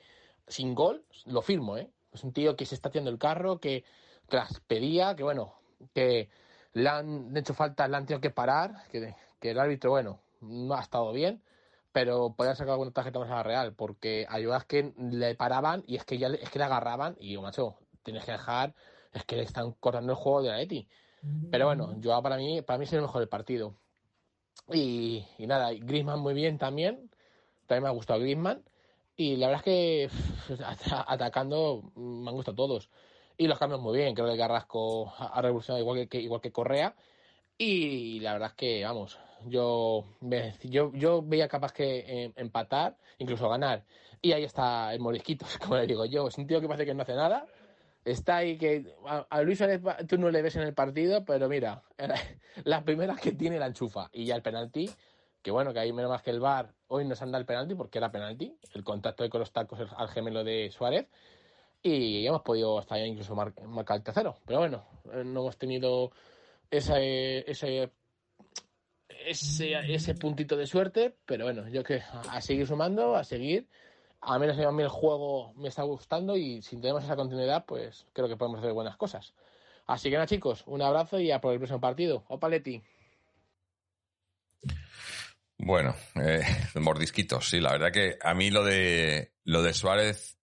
sin gol, lo firmo, ¿eh? Es un tío que se está haciendo el carro, que, que pedía, que bueno, que le han hecho falta, le han tenido que parar, que, que el árbitro, bueno, no ha estado bien, pero podía sacar alguna tarjeta más a la Real, porque a Joao es que le paraban y es que ya es que le agarraban y macho, tienes que dejar, es que le están cortando el juego de la Eti. Pero bueno, Joao para mí, para mí es el mejor del partido. Y, y nada, Griezmann muy bien también. También me ha gustado Griezmann. Y la verdad es que atacando me han gustado todos. Y los cambios muy bien. Creo que Carrasco ha revolucionado igual que, igual que Correa. Y la verdad es que, vamos, yo, yo, yo veía capaz que eh, empatar, incluso ganar. Y ahí está el morisquito, como le digo yo. Es un tío que parece que no hace nada está ahí que a, Luis Suárez tú no le ves en el partido, pero mira, las primeras que tiene la enchufa. Y ya el penalti, que bueno, que ahí menos más que el VAR hoy nos han dado el penalti porque era penalti, el contacto con los tacos al gemelo de Suárez y hemos podido hasta ya incluso mar, marcar el tercero, pero bueno, no hemos tenido ese, ese ese, ese puntito de suerte, pero bueno, yo que a seguir sumando, a seguir a menos a mí el juego me está gustando y si tenemos esa continuidad, pues creo que podemos hacer buenas cosas. Así que nada, chicos, un abrazo y a por el próximo partido. Opa, Leti. Bueno, eh, mordisquitos, sí, la verdad que a mí lo de lo de Suárez,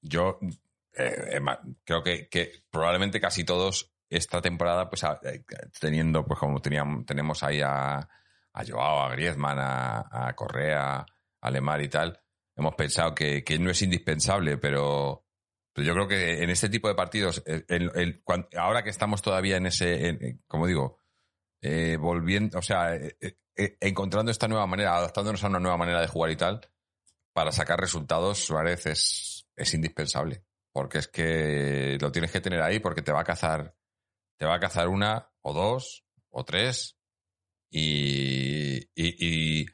yo eh, creo que, que, probablemente casi todos esta temporada, pues eh, teniendo, pues como teníamos, tenemos ahí a, a Joao, a Griezmann, a Correa, a Lemar y tal, hemos pensado que, que no es indispensable, pero, yo creo que en este tipo de partidos, cuando, ahora que estamos todavía en ese, en, como digo, eh, volviendo, o sea, eh, eh, encontrando esta nueva manera, adaptándonos a una nueva manera de jugar y tal, para sacar resultados, Suárez es, es indispensable. Porque es que lo tienes que tener ahí porque te va a cazar, te va a cazar una o dos o tres y, y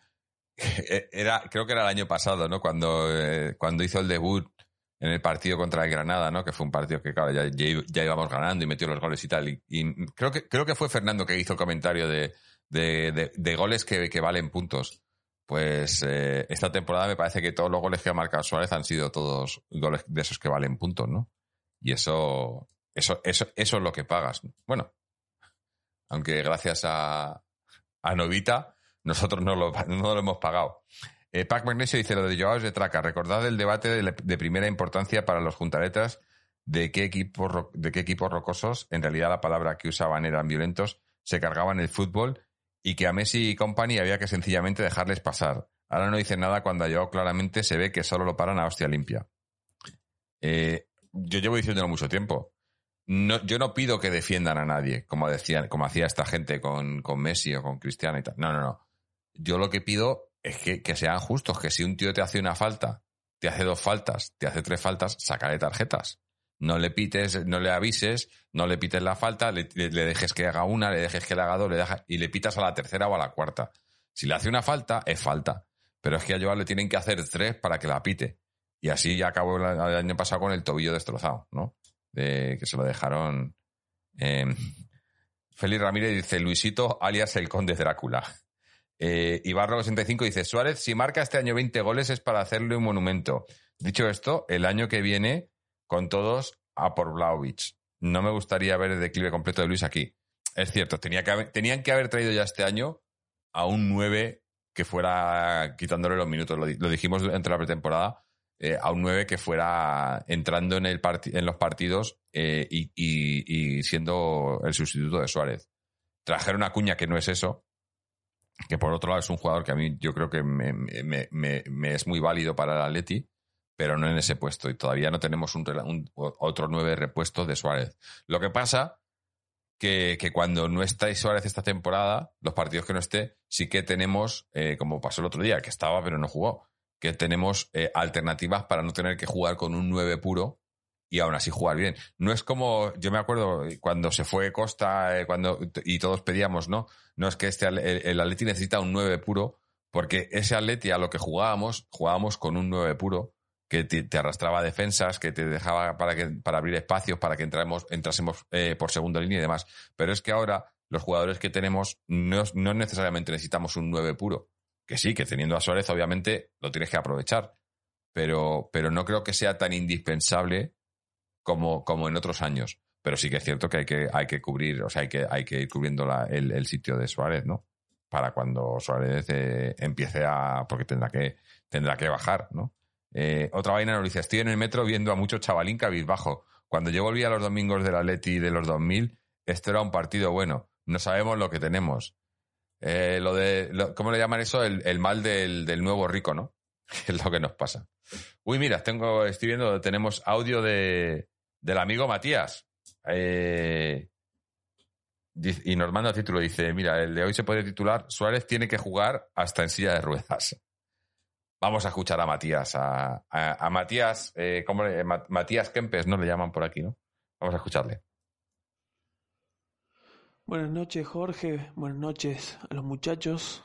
era, creo que era el año pasado, ¿no? Cuando, eh, cuando hizo el debut en el partido contra el Granada, ¿no? Que fue un partido que, claro, ya, ya, íbamos ganando y metió los goles y tal. Y, creo, que, creo que fue Fernando que hizo el comentario de, de goles que, que, valen puntos. Pues eh, esta temporada me parece que todos los goles que ha marcado Suárez han sido todos goles de esos que valen puntos, ¿no? Y eso, eso, eso, eso es lo que pagas. Bueno, aunque gracias a, a Novita, nosotros no lo, no lo hemos pagado. Eh, Pac Magnesio dice lo de Joao de traca. Recordad el debate de, primera importancia para los juntaretas de qué, equipos, de qué equipos rocosos, en realidad la palabra que usaban eran violentos, se cargaban el fútbol y que a Messi y company había que sencillamente dejarles pasar. Ahora no dicen nada cuando a claramente se ve que solo lo paran a hostia limpia. Eh, yo llevo diciéndolo mucho tiempo. No, yo no pido que defiendan a nadie, como decían, como hacía esta gente con, con Messi o con Cristiano y tal. No, no, no yo lo que pido es que, que, sean justos, que si un tío te hace una falta, te hace dos faltas, te hace tres faltas, sácale tarjetas. No le pites, no le avises, no le pites la falta, le, dejes que haga una, le dejes que le haga dos, le deja, y le pitas a la tercera o a la cuarta. Si le hace una falta, es falta. Pero es que a Joao le tienen que hacer tres para que la pite. Y así ya acabó el, el año pasado con el tobillo destrozado, ¿no? De, que se lo dejaron. Eh, Félix Ramírez dice Luisito alias el conde Drácula. Eh, Ibarro 65 dice, Suárez, si marca este año 20 goles es para hacerle un monumento. Dicho esto, el año que viene, con todos, a por Vlaovic. No me gustaría ver el declive completo de Luis aquí. Es cierto, tenían que haber traído ya este año a un 9 que fuera quitándole los minutos. Lo, dijimos entre la pretemporada. Eh, a un 9 que fuera entrando en, el en los partidos eh, y, siendo el sustituto de Suárez. Trajeron a Cuña que no es eso, que por otro lado es un jugador que a mí yo creo que me, es muy válido para el Atleti, pero no en ese puesto. Y todavía no tenemos otro nueve repuesto de Suárez. Lo que pasa que, que, cuando no está Suárez esta temporada, los partidos que no esté, sí que tenemos, eh, como pasó el otro día, que estaba pero no jugó, que tenemos eh, alternativas para no tener que jugar con un 9 puro y aún así jugar bien. No es como, yo me acuerdo cuando se fue Costa eh, cuando, y todos pedíamos, ¿no? No es que este, el, el Atleti necesita un 9 puro, porque ese Atleti a lo que jugábamos, jugábamos con un 9 puro que te, arrastraba defensas, que te dejaba para, que, para abrir espacios, para que entramos, entrásemos eh, por segunda línea y demás. Pero es que ahora los jugadores que tenemos no, no necesariamente necesitamos un 9 puro. Que sí, que teniendo a Suárez obviamente lo tienes que aprovechar. Pero, pero no creo que sea tan indispensable como, como en otros años. Pero sí que es cierto que hay que, hay que cubrir, o sea, hay que, hay que ir cubriendo el, el, sitio de Suárez, ¿no? Para cuando Suárez eh, empiece a. porque tendrá que, tendrá que bajar, ¿no? Eh, otra vaina nos dice, estoy en el metro viendo a mucho chavalín cabizbajo. Cuando yo volvía los domingos del Atleti de los 2000, esto era un partido bueno. No sabemos lo que tenemos. Eh, lo de, ¿Cómo le llaman eso? El, mal del, nuevo rico, ¿no? es lo que nos pasa. Uy, mira, tengo, estoy viendo, tenemos audio de, del amigo Matías. Eh, y nos manda título, dice, mira, el de hoy se puede titular, Suárez tiene que jugar hasta en silla de ruedas. Vamos a escuchar a Matías, a, Matías, eh, ¿cómo Matías Kempes, ¿no? Le llaman por aquí, ¿no? Vamos a escucharle. Buenas noches, Jorge. Buenas noches a los muchachos.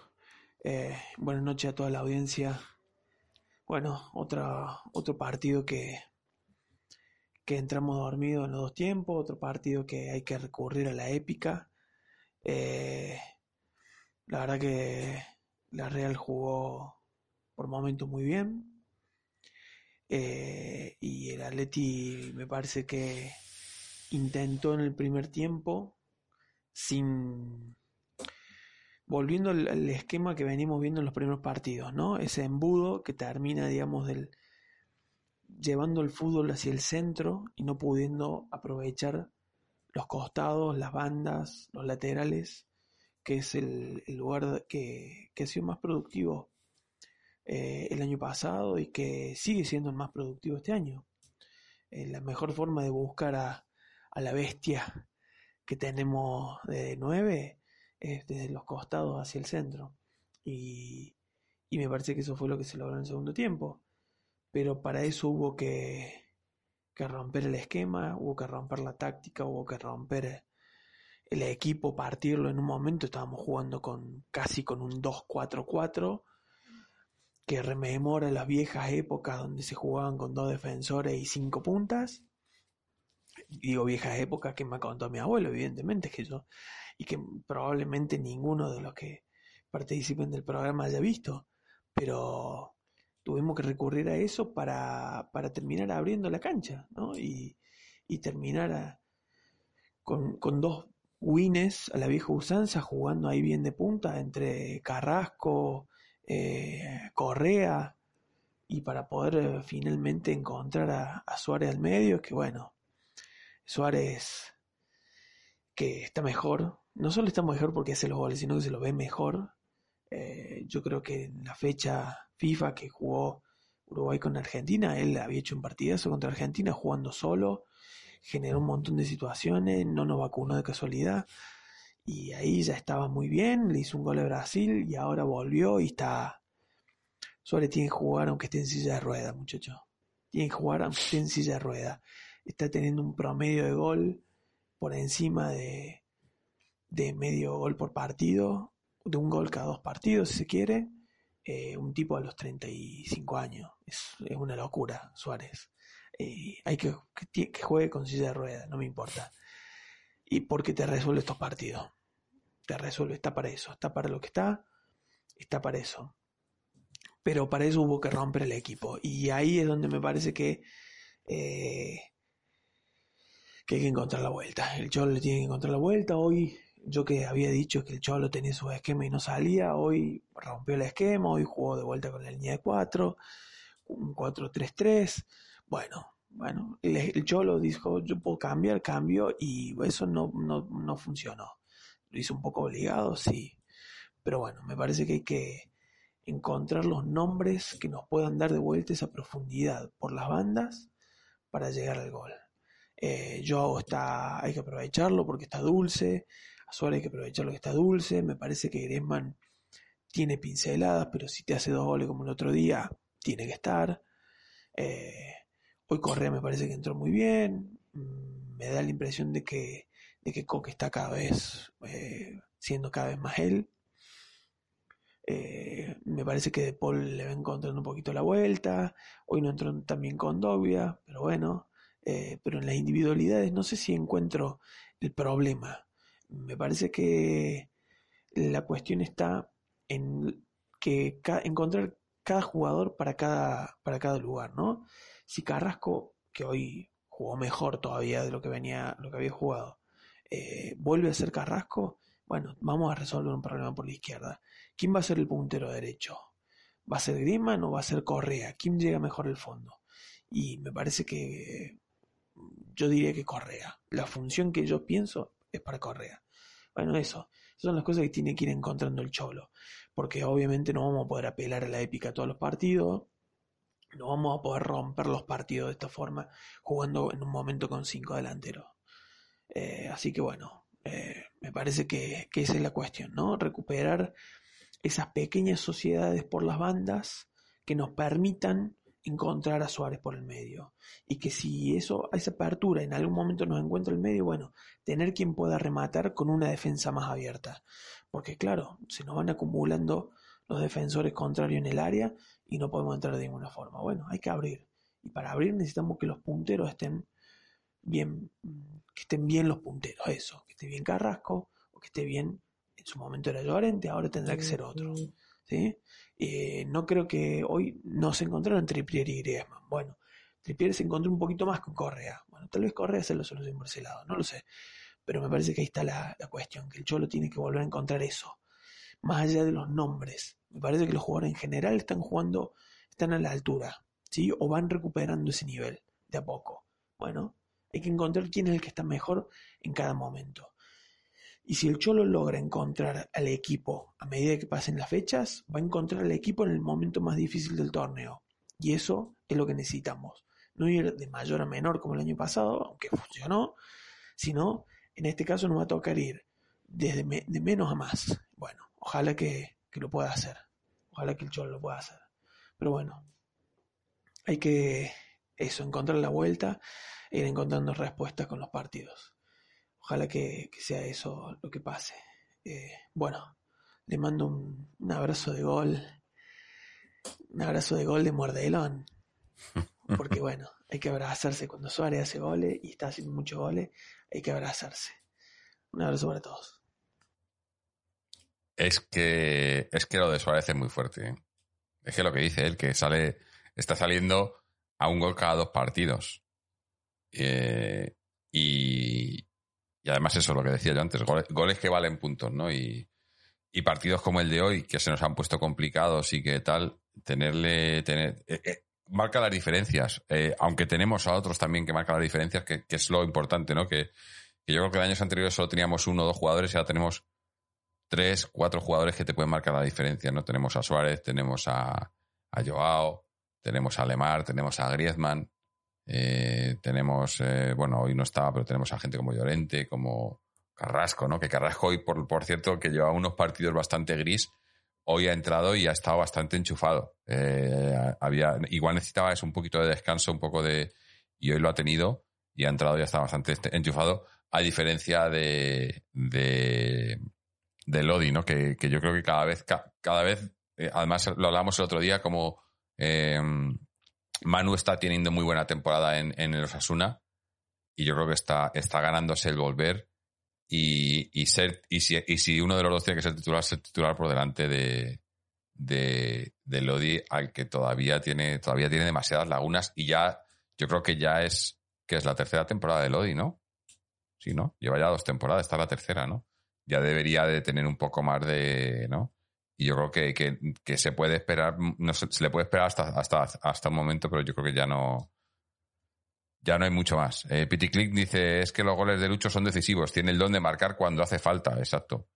Eh, buenas noches a toda la audiencia. Bueno, otra, otro partido que, que entramos dormidos en los dos tiempos, otro partido que hay que recurrir a la épica. Eh, la verdad que la Real jugó por momentos muy bien. Eh, y el Atleti me parece que intentó en el primer tiempo sin volviendo al, esquema que venimos viendo en los primeros partidos, ¿no? Ese embudo que termina, digamos, del llevando el fútbol hacia el centro y no pudiendo aprovechar los costados, las bandas, los laterales, que es el, lugar que, que, ha sido más productivo eh, el año pasado y que sigue siendo el más productivo este año. Eh, la mejor forma de buscar a, la bestia que tenemos de 9 es desde los costados hacia el centro. Y, me parece que eso fue lo que se logró en el segundo tiempo. Pero para eso hubo que, romper el esquema, hubo que romper la táctica, hubo que romper el equipo, partirlo en un momento. Estábamos jugando con casi con un 2-4-4 que rememora las viejas épocas donde se jugaban con dos defensores y cinco puntas. Digo viejas épocas que me contado mi abuelo, evidentemente, que yo, y que probablemente ninguno de los que participen del programa haya visto, pero tuvimos que recurrir a eso para, para terminar abriendo la cancha, ¿no? Y, y terminar con, con dos wines a la vieja usanza, jugando ahí bien de punta entre Carrasco, eh, Correa y para poder eh, finalmente encontrar a, Suárez al medio, que bueno, Suárez que está mejor, no solo está mejor porque hace los goles, sino que se lo ve mejor. Eh, yo creo que en la fecha FIFA que jugó Uruguay con Argentina, él había hecho un partidazo contra Argentina jugando solo, generó un montón de situaciones, no nos vacunó de casualidad y ahí ya estaba muy bien, le hizo un gol a Brasil y ahora volvió y está... Suárez tiene que jugar aunque esté en silla de ruedas, muchachos. Tiene que jugar aunque esté en silla de ruedas. Está teniendo un promedio de gol por encima de, de medio gol por partido, de un gol cada dos partidos si se quiere. Eh, un tipo a los 35 años. Es, es una locura, Suárez. Eh, hay que, que, que juegue con silla de ruedas, no me importa y porque te resuelve estos partidos. Te resuelve, está para eso, está para lo que está. está para eso. Pero para eso hubo que romper el equipo. Y ahí es donde me parece que, eh, que hay que encontrar la vuelta. El Cholo le tiene que encontrar la vuelta. Hoy, yo que había dicho que el Cholo tenía su esquema y no salía, hoy rompió el esquema, hoy jugó de vuelta con la línea de 4, un 4-3-3. Bueno, bueno, el, Cholo dijo, yo puedo cambiar, cambio, y eso no, no, no funcionó. Lo hizo un poco obligado, sí. Pero bueno, me parece que hay que encontrar los nombres que nos puedan dar de vuelta esa profundidad por las bandas para llegar al gol. Eh, Joao está, hay que aprovecharlo porque está dulce. A Suárez hay que aprovecharlo que está dulce. Me parece que Griezmann tiene pinceladas, pero si te hace dos goles como el otro día, tiene que estar. Eh, hoy Correa me parece que entró muy bien. Mm, me da la impresión de que, de que Coque está cada vez eh, siendo cada vez más él. Eh, me parece que De Paul le va encontrando un poquito la vuelta. Hoy no entró también con Dobia, pero bueno. Pero en las individualidades no sé si encuentro el problema. Me parece que la cuestión está en que encontrar cada jugador para cada, para cada lugar, ¿no? Si Carrasco, que hoy jugó mejor todavía de lo que venía, lo que había jugado, eh, vuelve a ser Carrasco, bueno, vamos a resolver un problema por la izquierda. ¿Quién va a ser el puntero derecho? ¿Va a ser Griezmann o va a ser Correa? ¿Quién llega mejor al fondo? Y me parece que yo diría que Correa. La función que yo pienso es para Correa. Bueno, eso. Esas son las cosas que tiene que ir encontrando el Cholo. Porque obviamente no vamos a poder apelar a la épica todos los partidos. No vamos a poder romper los partidos de esta forma jugando en un momento con cinco delanteros. Eh, así que bueno, eh, me parece que, que esa es la cuestión, ¿no? Recuperar esas pequeñas sociedades por las bandas que nos permitan encontrar a Suárez por el medio. Y que si eso, esa apertura en algún momento nos encuentra el medio, bueno, tener quien pueda rematar con una defensa más abierta. Porque claro, se nos van acumulando los defensores contrarios en el área y no podemos entrar de ninguna forma. Bueno, hay que abrir. Y para abrir necesitamos que los punteros estén bien, que estén bien los punteros, eso, que esté bien Carrasco o que esté bien en su momento era Llorente, ahora tendrá que ser otro. ¿Sí? Eh, no creo que hoy no se encontraron Trippier y Griezmann. Bueno, Trippier se encontró un poquito más con Correa. Bueno, tal vez Correa se lo solucionó por ese lado, no lo sé. Pero me parece que ahí está la, cuestión, que el Cholo tiene que volver a encontrar eso. Más allá de los nombres. Me parece que los jugadores en general están jugando, están a la altura, ¿sí? O van recuperando ese nivel de a poco. Bueno, hay que encontrar quién es el que está mejor en cada momento. Y si el Cholo logra encontrar al equipo a medida que pasen las fechas, va a encontrar al equipo en el momento más difícil del torneo. Y eso es lo que necesitamos. No ir de mayor a menor como el año pasado, aunque funcionó, sino en este caso nos va a tocar ir desde de menos a más. Bueno, ojalá que, lo pueda hacer. Ojalá que el Cholo lo pueda hacer. Pero bueno, hay que eso, encontrar la vuelta ir encontrando respuestas con los partidos. Ojalá que, sea eso lo que pase. Eh, bueno, le mando un, abrazo de gol. Un abrazo de gol de Mordelón. Porque bueno, hay que abrazarse cuando Suárez hace goles y está haciendo muchos goles. Hay que abrazarse. Un abrazo para todos. Es que, es que lo de Suárez es muy fuerte. ¿eh? Es que lo que dice él, que sale, está saliendo a un gol cada dos partidos. Eh, y, y además eso, lo que decía yo antes, goles, que valen puntos, ¿no? Y, partidos como el de hoy, que se nos han puesto complicados y que tal, tenerle, tener, eh, eh, marca las diferencias, eh, aunque tenemos a otros también que marcan las diferencias, que, es lo importante, ¿no? Que, yo creo que en años anteriores solo teníamos uno o dos jugadores y ahora tenemos tres, cuatro jugadores que te pueden marcar la diferencia, ¿no? Tenemos a Suárez, tenemos a, a Joao, tenemos a Lemar, tenemos a Griezmann, eh, tenemos, eh, bueno, hoy no estaba, pero tenemos a gente como Llorente, como Carrasco, ¿no? Que Carrasco hoy, por, por cierto, que lleva unos partidos bastante gris, hoy ha entrado y ha estado bastante enchufado. Eh, había, igual necesitaba eso, un poquito de descanso, un poco de... Y hoy lo ha tenido y ha entrado y estado bastante enchufado, a diferencia de, de, de Lodi, ¿no? Que, que, yo creo que cada vez, cada vez, además lo hablamos el otro día, como Manu está teniendo muy buena temporada en, en el Osasuna y yo creo que está, está ganándose el volver y, ser y si, y si uno de los dos tiene que ser titular, ser titular por delante de, de, Lodi al que todavía tiene, todavía tiene demasiadas lagunas y ya, yo creo que ya es, que es la tercera temporada de Lodi, ¿no? Sí, ¿no? Lleva ya dos temporadas, está la tercera, ¿no? Ya debería de tener un poco más de, ¿no? Y yo creo que, que, se puede esperar, no se, se, le puede esperar hasta, hasta, hasta un momento, pero yo creo que ya no, ya no hay mucho más. Eh, Click dice, es que los goles de Lucho son decisivos, tiene el don de marcar cuando hace falta, exacto.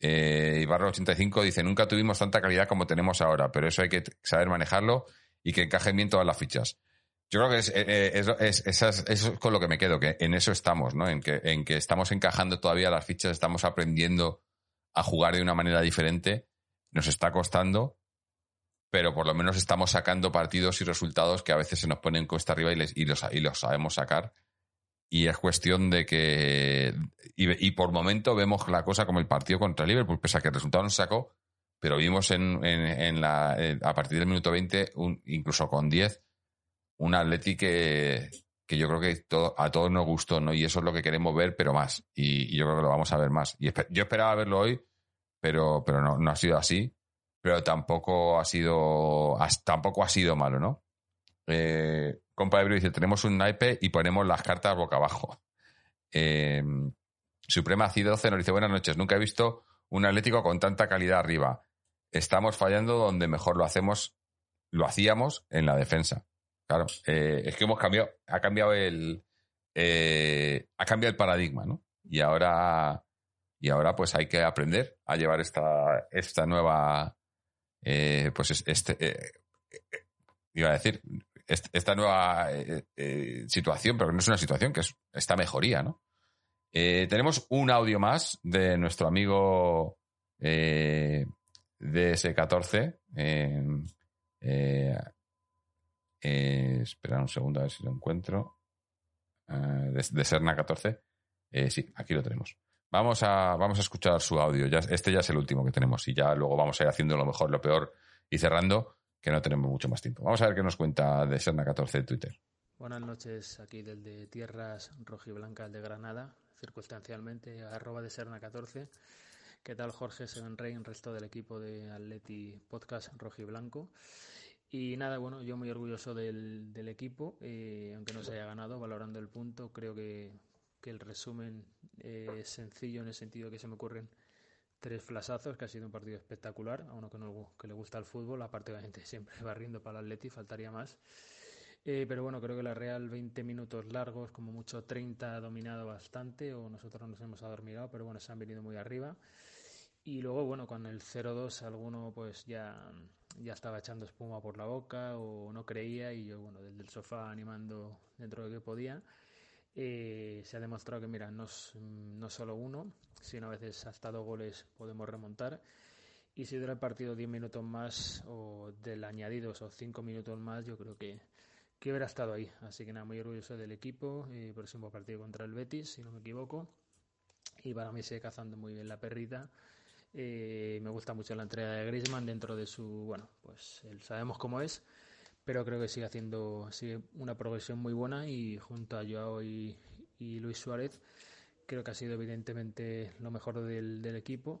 Eh, Ibarro85 dice, nunca tuvimos tanta calidad como tenemos ahora, pero eso hay que saber manejarlo y que encajen bien todas las fichas. Yo creo que eh, es, es, eso es con lo que me quedo, que en eso estamos, ¿no? En que, en que estamos encajando todavía las fichas, estamos aprendiendo a jugar de una manera diferente, nos está costando, pero por lo menos estamos sacando partidos y resultados que a veces se nos ponen cuesta arriba y, les, y, los, y los sabemos sacar. Y es cuestión de que. Y, y, por momento vemos la cosa como el partido contra Liverpool, pese a que el resultado no se sacó, pero vimos en, en, en la, a partir del minuto 20, un, incluso con 10, un Atleti que, que yo creo que todo, a todos nos gustó, ¿no? Y eso es lo que queremos ver, pero más. Y, y yo creo que lo vamos a ver más. Y yo esperaba verlo hoy, pero, pero no, no ha sido así. Pero tampoco ha sido, tampoco ha sido malo, ¿no? Eh, compadre dice, tenemos un naipe y ponemos las cartas boca abajo. Eh, Suprema C12 nos dice, buenas noches, nunca he visto un Atlético con tanta calidad arriba. Estamos fallando donde mejor lo hacemos, lo hacíamos en la defensa. Claro, eh, es que hemos cambiado, ha cambiado el, eh, ha cambiado el paradigma, ¿no? Y ahora, y ahora pues hay que aprender a llevar esta, esta nueva, eh, pues este, iba a decir, esta nueva eh, eh, situación, pero no es una situación, que es esta mejoría, ¿no? Eh, tenemos un audio más de nuestro amigo DS14. espera un segundo a ver si lo encuentro. de, de, Serna 14. sí, aquí lo tenemos. Vamos a, vamos a escuchar su audio. Este ya es el último que tenemos y ya luego vamos a ir haciendo lo mejor, lo peor y cerrando que no tenemos mucho más tiempo. Vamos a ver qué nos cuenta de Serna14 de Twitter. Buenas noches, aquí desde Tierras Rojiblancas de Granada, circunstancialmente, arroba de Serna14. ¿Qué tal Jorge Sevenrey, el resto del equipo de Atleti Podcast Rojiblanco? Y nada, bueno, yo muy orgulloso del, del equipo, eh, aunque no se haya ganado, valorando el punto, creo que, que el resumen eh, es sencillo en el sentido que se me ocurren tres flasazos, que ha sido un partido espectacular, a uno que, no, que le gusta el fútbol, aparte obviamente siempre barriendo para el Atleti, faltaría más. Eh, pero bueno, creo que la Real 20 minutos largos, como mucho 30 ha dominado bastante, o nosotros nos hemos adormilado, pero bueno, se han venido muy arriba. Y luego, bueno, con el 0-2 alguno pues ya, ya estaba echando espuma por la boca o no creía y yo, bueno, desde el sofá animando dentro de lo que podía. Eh, se ha demostrado que, mira, no, no solo uno, sino a veces hasta dos goles podemos remontar. Y si dura el partido 10 minutos más o del añadidos o 5 minutos más, yo creo que, que hubiera estado ahí. Así que nada, muy orgulloso del equipo. Eh, próximo partido contra el Betis, si no me equivoco. Y para mí sigue cazando muy bien la perrita. Eh, me gusta mucho la entrega de Griezmann dentro de su, bueno, pues él sabemos cómo es, pero creo que sigue haciendo sigue una progresión muy buena y junto a Joao y, y Luis Suárez creo que ha sido evidentemente lo mejor del, del equipo.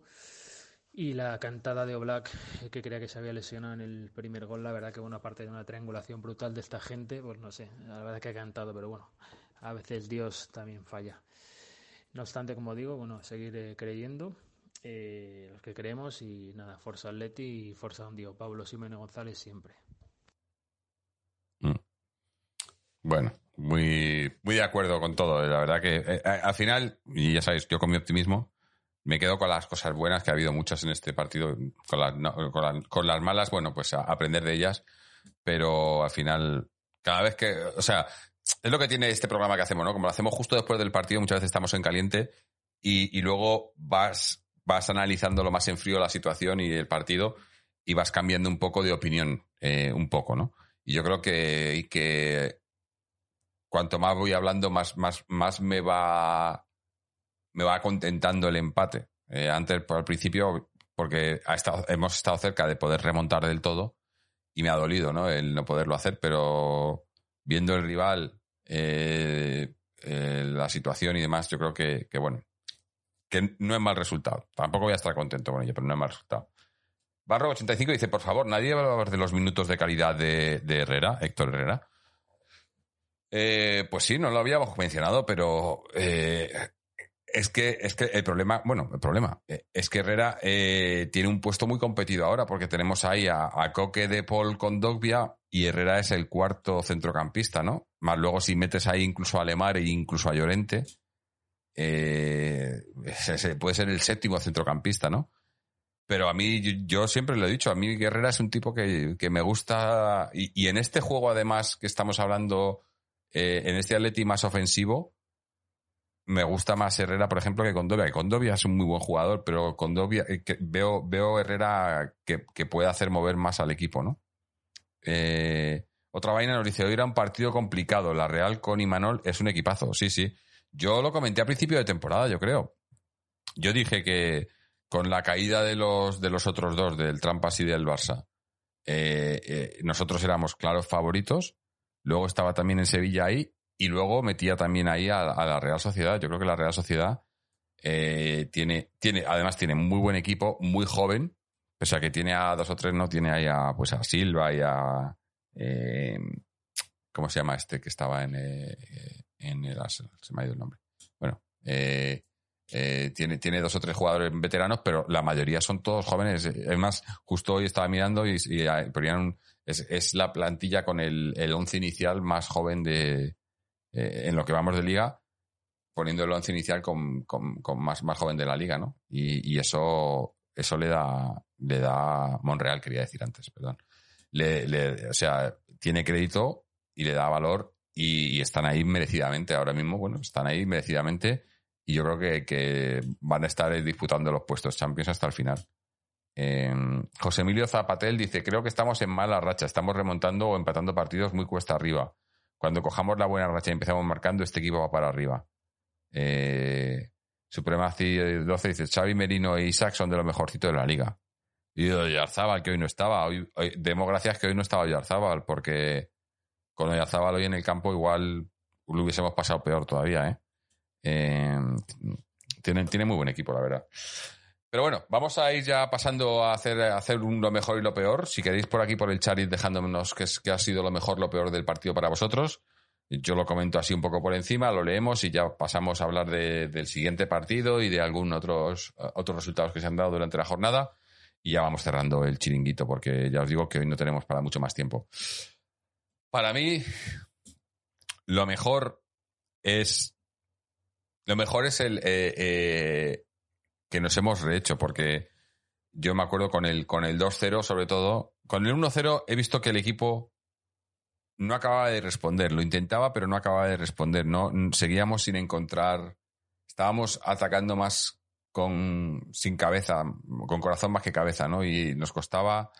Y la cantada de Oblak, que creía que se había lesionado en el primer gol, la verdad que una parte de una triangulación brutal de esta gente, pues no sé, la verdad que ha cantado, pero bueno, a veces Dios también falla. No obstante, como digo, bueno, seguir eh, creyendo, eh, los que creemos, y nada, Forza Atleti y Forza Don Diego, Pablo Simone González siempre. Mm. Bueno, muy, muy de acuerdo con todo. La verdad que eh, al final, y ya sabéis, yo con mi optimismo me quedo con las cosas buenas, que ha habido muchas en este partido. Con, la, no, con, la, con las malas, bueno, pues aprender de ellas. Pero al final, cada vez que. O sea, es lo que tiene este programa que hacemos, ¿no? Como lo hacemos justo después del partido, muchas veces estamos en caliente y, y luego vas, vas analizando lo más en frío la situación y el partido y vas cambiando un poco de opinión, eh, un poco, ¿no? Y yo creo que, que cuanto más voy hablando, más, más, más me va me va contentando el empate. Eh, antes, por el principio, porque ha estado, hemos estado cerca de poder remontar del todo y me ha dolido, ¿no? El no poderlo hacer, pero viendo el rival, eh, eh, la situación y demás, yo creo que, que, bueno, que no es mal resultado. Tampoco voy a estar contento con ello, pero no es mal resultado. Barro85 dice, por favor, nadie va a hablar de los minutos de calidad de, de Herrera, Héctor Herrera. Eh, pues sí, no lo habíamos mencionado, pero eh, es que, es que el problema, bueno, el problema eh, es que Herrera eh, tiene un puesto muy competido ahora porque tenemos ahí a, a Coque de Paul con Dogbia y Herrera es el cuarto centrocampista, ¿no? Más luego si metes ahí incluso a Lemar e incluso a Llorente, ese puede ser el séptimo centrocampista, ¿no? Pero a mí, yo, siempre lo he dicho, a mí Herrera es un tipo que, que me gusta y en este juego además que estamos hablando, eh, en este Atleti más ofensivo, me gusta más Herrera, por ejemplo, que Condovia. Que Condovia es un muy buen jugador, pero Condovia, eh, veo, veo Herrera que, que puede hacer mover más al equipo, ¿no? Eh, otra vaina nos dice, hoy era un partido complicado. La Real con Imanol es un equipazo. Sí, sí. Yo lo comenté a principio de temporada, yo creo. Yo dije que con la caída de los, de los otros dos, del Trampas y del Barça, nosotros éramos claros favoritos. Luego estaba también en Sevilla ahí y luego metía también ahí a, la Real Sociedad. Yo creo que la Real Sociedad eh, tiene, tiene, además tiene muy buen equipo, muy joven. O sea que tiene a dos o tres, no tiene ahí a, pues a Silva y a. eh, ¿Cómo se llama este que estaba en, eh, en el Arsenal? Se me ha ido el nombre. Bueno, eh, eh, tiene, tiene dos o tres jugadores veteranos, pero la mayoría son todos jóvenes. Es más, justo hoy estaba mirando y, y, ponían un- es, es la plantilla con el, el once inicial más joven de eh, en lo que vamos de liga, poniendo el once inicial con, con, más, más joven de la liga, ¿no? Y, y eso, eso le da, le da Monreal, quería decir antes, perdón. Le, le- o sea, tiene crédito y le da valor y, y están ahí merecidamente. Ahora mismo, bueno, están ahí merecidamente y yo creo que, que van a estar disputando los puestos Champions hasta el final. Eh, José Emilio Zapatel dice, creo que estamos en mala racha, estamos remontando o empatando partidos muy cuesta arriba. Cuando cojamos la buena racha y empezamos marcando, este equipo va para arriba. Eh, Supremacy 12 dice, Xavi Merino e Isaac son de lo mejorcito de la liga. Y Oyarzábal, que hoy no estaba. Hoy, demos gracias que hoy no estaba Oyarzábal, porque con Oyarzábal hoy en el campo igual lo hubiésemos pasado peor todavía, ¿eh? Tiene, tiene muy buen equipo, la verdad. Pero bueno, vamos a ir ya pasando a hacer, hacer lo mejor y lo peor. Si queréis por aquí por el chat ir dejándonos qué qué ha sido lo mejor, lo peor del partido para vosotros. Yo lo comento así un poco por encima, lo leemos y ya pasamos a hablar de- del siguiente partido y de algún otros, otros resultados que se han dado durante la jornada. Y ya vamos cerrando el chiringuito porque ya os digo que hoy no tenemos para mucho más tiempo. Para mí, lo mejor es. Lo mejor es el eh, eh, que nos hemos rehecho, porque yo me acuerdo con el, con el 2-0, sobre todo. Con el 1-0 he visto que el equipo no acababa de responder. Lo intentaba, pero no acababa de responder. No, seguíamos sin encontrar. Estábamos atacando más con sin cabeza, con corazón más que cabeza, ¿no? Y nos costaba.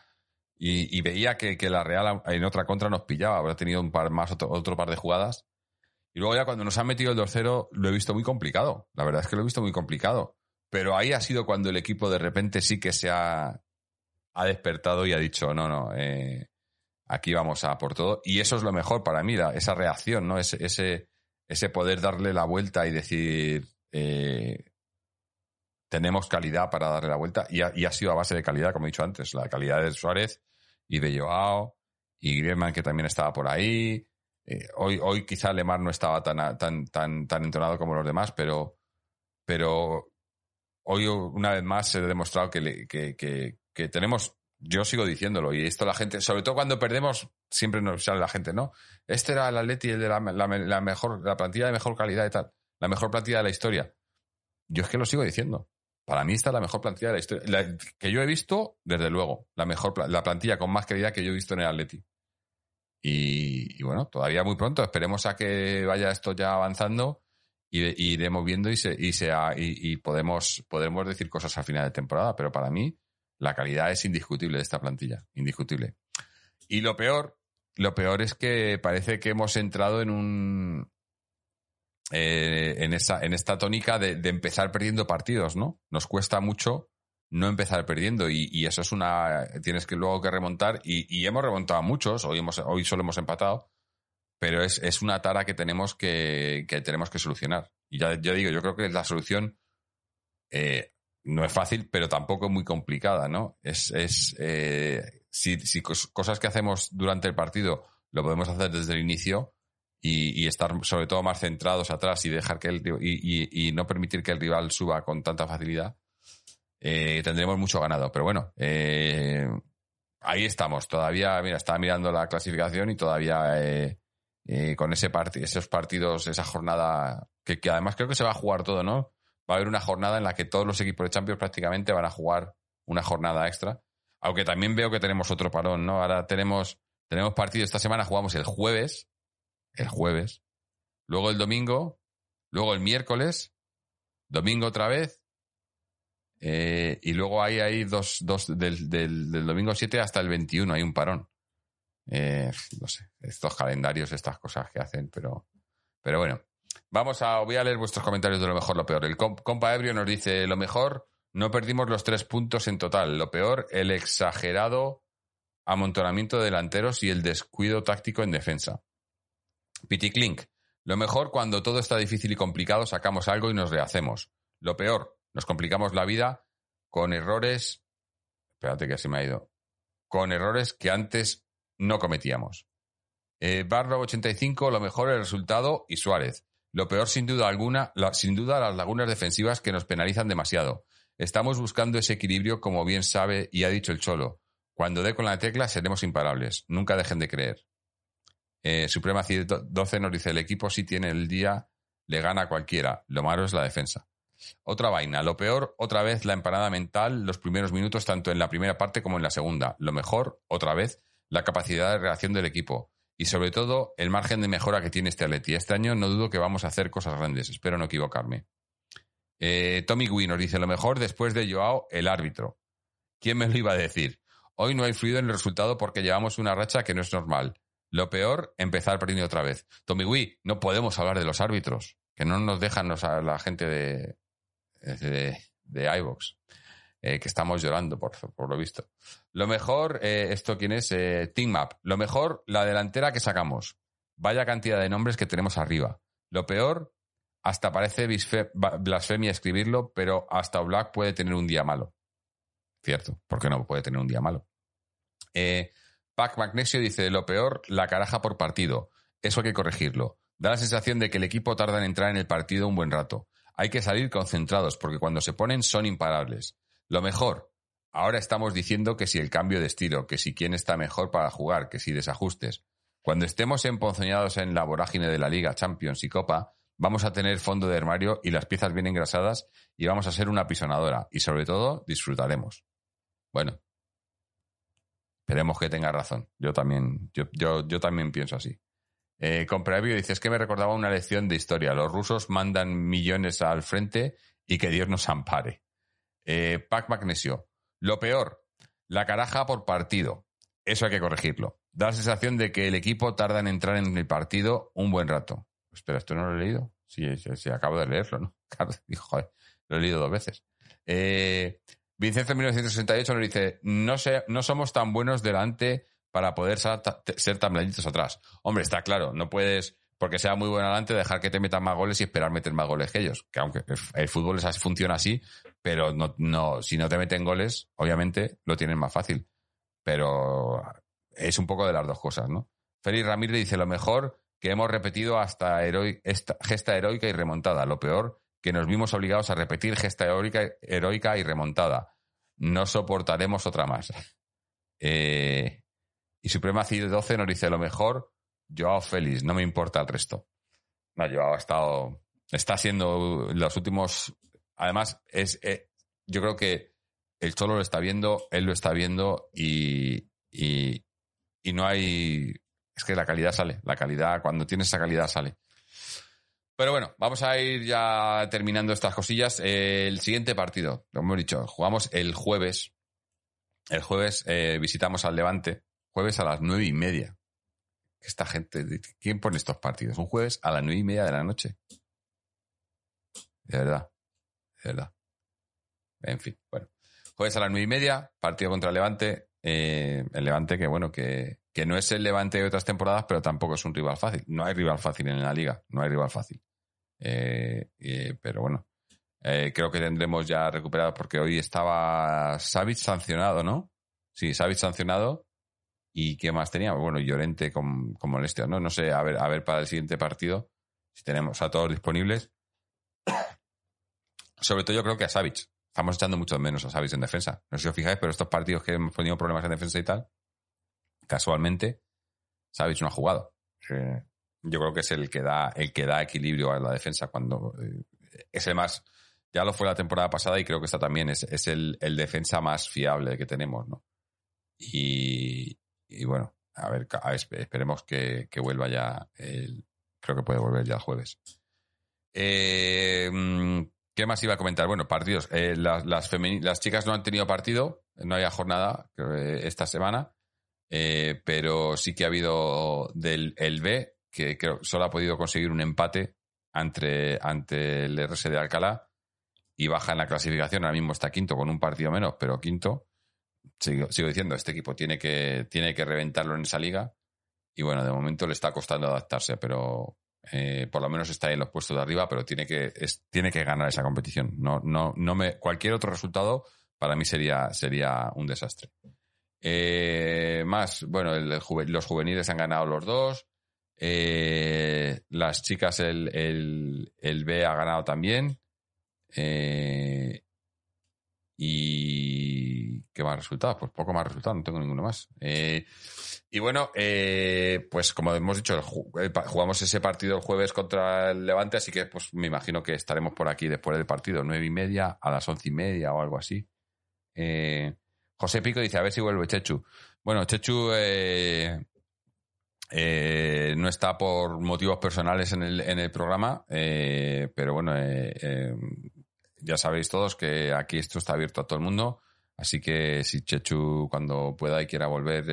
Y, y veía que, que la Real en otra contra nos pillaba. Habrá tenido un par más, otro, otro par de jugadas. Y luego ya cuando nos han metido el 2-0 lo he visto muy complicado. La verdad es que lo he visto muy complicado. Pero ahí ha sido cuando el equipo de repente sí que se ha, ha despertado y ha dicho, no, no, eh, aquí vamos a por todo. Y eso es lo mejor para mí, esa reacción, ¿no? Ese, ese, ese poder darle la vuelta y decir, eh, tenemos calidad para darle la vuelta. Y ha, sido a base de calidad, como he dicho antes, la calidad de Suárez y de Joao y Griezmann, que también estaba por ahí. Eh, hoy, hoy quizá Lemar no estaba tan, tan, tan, tan entonado como los demás, pero, pero hoy una vez más se ha demostrado que, que, tenemos, yo sigo diciéndolo, y esto la gente, sobre todo cuando perdemos, siempre nos sale la gente, ¿no? Este era el Atleti, el de la, la, la mejor, la plantilla de mejor calidad y tal, la mejor plantilla de la historia. Yo es que lo sigo diciendo. Para mí esta es la mejor plantilla de la historia. Que yo he visto, desde luego, la mejor la plantilla con más calidad que yo he visto en el Atleti. Y, y bueno, todavía muy pronto. Esperemos a que vaya esto ya avanzando y, iremos viendo y, se, y, sea, y, y podemos, podremos decir cosas al final de temporada. Pero para mí, la calidad es indiscutible de esta plantilla. Indiscutible. Y lo peor, lo peor es que parece que hemos entrado en un. eh, en, esa, en esta tónica de, de empezar perdiendo partidos, ¿no? Nos cuesta mucho no empezar perdiendo y, y eso es una tienes que luego que remontar y, y hemos remontado a muchos hoy hemos hoy solo hemos empatado pero es, es una tara que tenemos que, que tenemos que solucionar y ya, ya digo yo creo que la solución eh, no es fácil, pero tampoco es muy complicada, ¿no? Es, es eh, si, si cosas que hacemos durante el partido lo podemos hacer desde el inicio y, estar sobre todo más centrados atrás y dejar que el y, y no permitir que el rival suba con tanta facilidad, eh, tendremos mucho ganado. Pero bueno, eh, ahí estamos. Todavía, mira, estaba mirando la clasificación y todavía eh, con ese esos partidos, esa jornada, que, además creo que se va a jugar todo, ¿no? va a haber una jornada en la que todos los equipos de Champions prácticamente van a jugar una jornada extra. Aunque también veo que tenemos otro parón, ¿no? Ahora tenemos, tenemos partido esta semana, jugamos el jueves, el jueves, luego el domingo, luego el miércoles, domingo otra vez, eh, y luego hay ahí dos, dos del, del, domingo 7 hasta el 21, hay un parón. Eh, no sé, estos calendarios, estas cosas que hacen, pero, pero bueno. Vamos a, voy a leer vuestros comentarios de lo mejor, lo peor. El compa Ebrio nos dice, lo mejor, no perdimos los tres puntos en total. Lo peor, el exagerado amontonamiento de delanteros y el descuido táctico en defensa. Pity Clink, lo mejor cuando todo está difícil y complicado sacamos algo y nos rehacemos. Lo peor, nos complicamos la vida con errores, espérate que se me ha ido, con errores que antes no cometíamos. Eh, Barro 85, lo mejor el resultado y Suárez. Lo peor, sin duda alguna, sin duda, las lagunas defensivas que nos penalizan demasiado. Estamos buscando ese equilibrio, como bien sabe y ha dicho el Cholo. Cuando dé con la tecla, seremos imparables. Nunca dejen de creer. Eh, Suprema 12 nos dice: el equipo, si tiene el día, le gana a cualquiera. Lo malo es la defensa. Otra vaina. Lo peor, otra vez, la empanada mental, los primeros minutos, tanto en la primera parte como en la segunda. Lo mejor, otra vez, la capacidad de reacción del equipo y sobre todo el margen de mejora que tiene este Atleti. Este año no dudo que vamos a hacer cosas grandes, espero no equivocarme. Eh, Tommy Gwynn nos dice lo mejor después de Joao, el árbitro. ¿Quién me lo iba a decir? Hoy no hay fluido en el resultado porque llevamos una racha que no es normal. Lo peor, empezar perdiendo otra vez. Tommy Wee, no podemos hablar de los árbitros, que no nos dejan la gente de, de, de iVox. Eh, que estamos llorando, por, por, lo visto. Lo mejor, eh, ¿esto quién es? Eh, Team Map. Lo mejor, la delantera que sacamos. Vaya cantidad de nombres que tenemos arriba. Lo peor, hasta parece blasfemia escribirlo, pero hasta Black puede tener un día malo. Cierto, porque no puede tener un día malo. Pac Magnesio dice, lo peor, la caraja por partido. Eso hay que corregirlo. Da la sensación de que el equipo tarda en entrar en el partido un buen rato. Hay que salir concentrados porque cuando se ponen son imparables. Lo mejor, ahora estamos diciendo que si el cambio de estilo, que si quién está mejor para jugar, que si desajustes. Cuando estemos emponzoñados en la vorágine de la Liga, Champions y Copa, vamos a tener fondo de armario y las piezas bien engrasadas y vamos a ser una pisonadora y sobre todo disfrutaremos. Bueno, esperemos que tenga razón. Yo también, yo, yo, también pienso así. Eh, con previo dices que me recordaba una lección de historia. Los rusos mandan millones al frente y que Dios nos ampare. Eh, Pac Magnesio. Lo peor, la caraja por partido. Eso hay que corregirlo. Da la sensación de que el equipo tarda en entrar en el partido un buen rato. Espera, ¿esto no lo he leído? Sí, sí, acabo de leerlo, ¿no? lo he leído dos veces. Eh, Vincenzo 1968 nos dice, no, sé, no somos tan buenos delante para poder ser, tan blanditos atrás. Hombre, está claro, no puedes porque sea muy bueno adelante, dejar que te metan más goles y esperar meter más goles que ellos. Que aunque el fútbol funciona así, pero no, no, si no te meten goles, obviamente lo tienen más fácil. Pero es un poco de las dos cosas, ¿no? Félix Ramírez dice lo mejor que hemos repetido hasta esta gesta heroica y remontada. Lo peor que nos vimos obligados a repetir gesta heroica, heroica y remontada. No soportaremos otra más. Eh, y Suprema CID 12 nos dice lo mejor Joao Félix, no me importa el resto. No, Joao ha estado, está siendo los últimos, además es, eh, yo creo que el Cholo lo está viendo, él lo está viendo y, y, no hay, es que la calidad sale, la calidad, cuando tienes esa calidad sale. Pero bueno, vamos a ir ya terminando estas cosillas. el siguiente partido, lo hemos dicho, jugamos el jueves. El jueves eh, visitamos al Levante, jueves a las nueve y media esta gente, ¿quién pone estos partidos? Un jueves a las nueve y media de la noche. De verdad, de verdad. En fin, bueno. Jueves a las nueve y media, partido contra Levante. Eh, el Levante que, bueno, que, que no es el Levante de otras temporadas, pero tampoco es un rival fácil. No hay rival fácil en la liga, no hay rival fácil. Eh, pero bueno, Eh, creo que tendremos ya recuperado porque hoy estaba Savic sancionado, ¿no? Sí, Savic sancionado. ¿Y qué más teníamos? Bueno, Llorente con, con molestias, ¿no? No sé, a ver, a ver para el siguiente partido si tenemos a todos disponibles. Sobre todo yo creo que a Savic. Estamos echando mucho menos a Savic en defensa. No sé si os fijáis, pero estos partidos que hemos tenido problemas en defensa y tal, casualmente, Savic no ha jugado. Yo creo que es el que da, el que da equilibrio a la defensa cuando eh, es el más, ya lo fue la temporada pasada y creo que esta también es, es el, el, defensa más fiable que tenemos, ¿no? Y, y bueno, a ver, esperemos que, que, vuelva ya el, creo que puede volver ya el jueves. Eh, ¿Qué más iba a comentar? Bueno, partidos. Eh, las, las, las, chicas no han tenido partido, no había jornada esta semana, eh, pero sí que ha habido del el B, que creo solo ha podido conseguir un empate ante, ante el RS de Alcalá y baja en la clasificación. Ahora mismo está quinto con un partido menos, pero quinto. Sigo, sigo diciendo, este equipo tiene que, tiene que reventarlo en esa liga. Y bueno, de momento le está costando adaptarse, pero eh, por lo menos está en los puestos de arriba, pero tiene que, es, tiene que ganar esa competición. No, no, no me, cualquier otro resultado para mí sería, sería un desastre. Eh, más, bueno, el, los juveniles han ganado los dos. Eh, las chicas, el, el, el, B ha ganado también. Y ¿qué más resultados? Pues poco más resultados, no tengo ninguno más. Eh, y bueno, eh, pues como hemos dicho, jugamos ese partido el jueves contra el Levante, así que pues me imagino que estaremos por aquí después del partido, nueve y media, a las once y media o algo así. Eh, José Pico dice, a ver si vuelve Chechu. Bueno, Chechu eh, eh, no está por motivos personales en el, en el programa, eh, pero bueno, eh, ya sabéis todos que aquí esto está abierto a todo el mundo. Así que si Chechu cuando pueda y quiera volver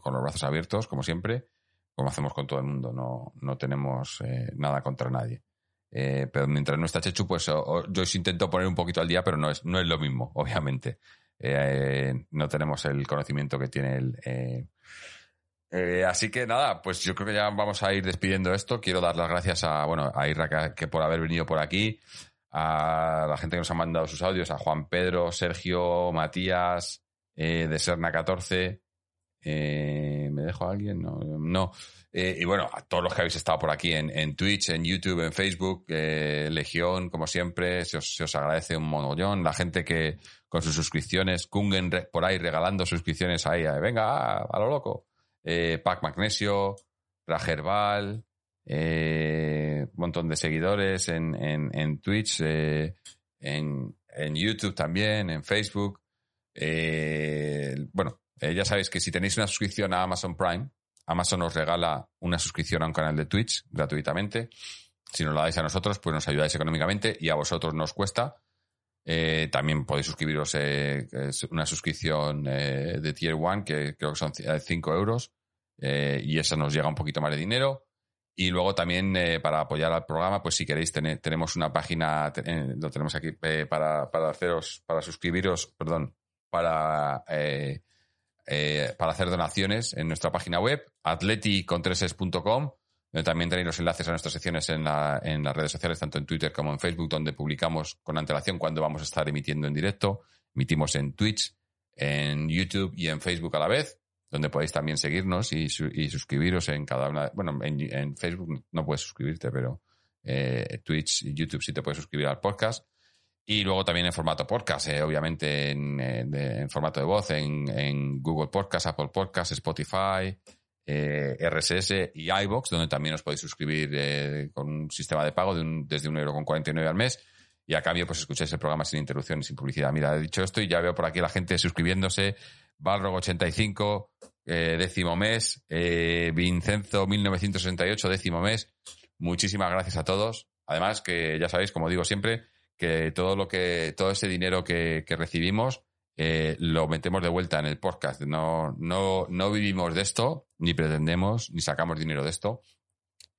con los brazos abiertos, como siempre, como hacemos con todo el mundo, no, no tenemos nada contra nadie. pero mientras no está Chechu, pues yo os intento poner un poquito al día, pero no es, no es lo mismo, obviamente. no tenemos el conocimiento que tiene el eh, así que nada, pues yo creo que ya vamos a ir despidiendo esto. Quiero dar las gracias a, bueno, a Irra que, por haber venido por aquí, a la gente que nos ha mandado sus audios, a Juan Pedro, Sergio, Matías, eh, de Serna 14. Eh, ¿Me dejo a alguien? No. no. Eh, y bueno, a todos los que habéis estado por aquí en, en Twitch, en YouTube, en Facebook, Legión, como siempre, se os, se os, agradece un monollón. La gente que con sus suscripciones, Kungen por ahí regalando suscripciones ahí, venga, a lo loco Pac Magnesio, Ragerbal, eh, un montón de seguidores en, en, en Twitch, eh, en, en, YouTube también, en Facebook. Eh, bueno, eh, ya sabéis que si tenéis una suscripción a Amazon Prime, Amazon os regala una suscripción a un canal de Twitch gratuitamente. Si nos la dais a nosotros, pues nos ayudáis económicamente y a vosotros nos cuesta. Eh, también podéis suscribiros una suscripción de Tier 1 que creo que son 5 euros y esa nos llega un poquito más de dinero. Y luego también eh, para apoyar al programa, pues si queréis, tenemos una página, lo tenemos aquí para, para haceros, para suscribiros, perdón, para, para hacer donaciones en nuestra página web, atleticontreses.com donde también tenéis los enlaces a nuestras secciones en, la, en las redes sociales, tanto en Twitter como en Facebook, donde publicamos con antelación cuando vamos a estar emitiendo en directo. Emitimos en Twitch, en YouTube y en Facebook a la vez, donde podéis también seguirnos y, su, y suscribiros en cada una. Bueno, en, Facebook no puedes suscribirte, pero eh, Twitch y YouTube sí te puedes suscribir al podcast. Y luego también en formato podcast, eh, obviamente en, en, formato de voz, en, en Google Podcast, Apple Podcast, Spotify, eh, RSS y iBox, donde también os podéis suscribir eh, con un sistema de pago de un, desde un euro con 49 al mes. Y a cambio, pues escucháis el programa sin interrupción y sin publicidad. Mira, he dicho esto y ya veo por aquí la gente suscribiéndose. Balrog85, eh, décimo mes. Eh, Vincenzo 1968, décimo mes. Muchísimas gracias a todos. Además, que ya sabéis, como digo siempre, que todo lo que, todo ese dinero que, que recibimos, eh, lo metemos de vuelta en el podcast. No, no, no vivimos de esto, ni pretendemos, ni sacamos dinero de esto.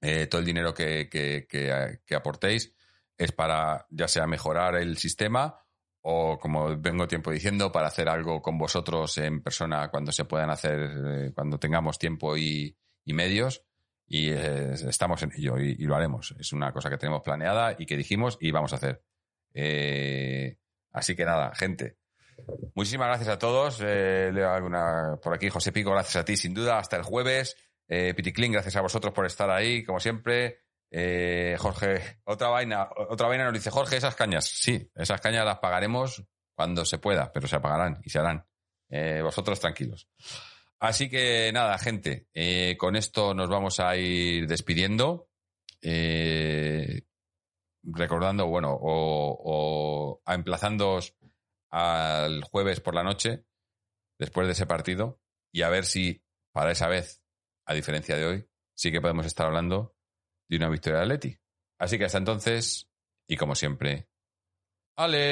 Eh, todo el dinero que, que, aportéis es para ya sea mejorar el sistema o, como vengo tiempo diciendo, para hacer algo con vosotros en persona cuando se puedan hacer, eh, cuando tengamos tiempo y, medios. y eh, estamos en ello y, lo haremos. Es una cosa que tenemos planeada y que dijimos y vamos a hacer. Eh, así que nada, gente. Muchísimas gracias a todos. Leo alguna por aquí, José Pico, gracias a ti, sin duda. Hasta el jueves. Eh, Piticlin, gracias a vosotros por estar ahí, como siempre. Eh, Jorge, otra vaina, otra vaina nos dice Jorge, esas cañas. Sí, esas cañas las pagaremos cuando se pueda, pero se apagarán y se harán. Eh, vosotros tranquilos. Así que nada, gente, eh, con esto nos vamos a ir despidiendo. Recordando, bueno, o, o emplazándoos al jueves por la noche, después de ese partido, y a ver si para esa vez, a diferencia de hoy, sí que podemos estar hablando de una victoria de Atleti. Así que hasta entonces, y como siempre, Aleti.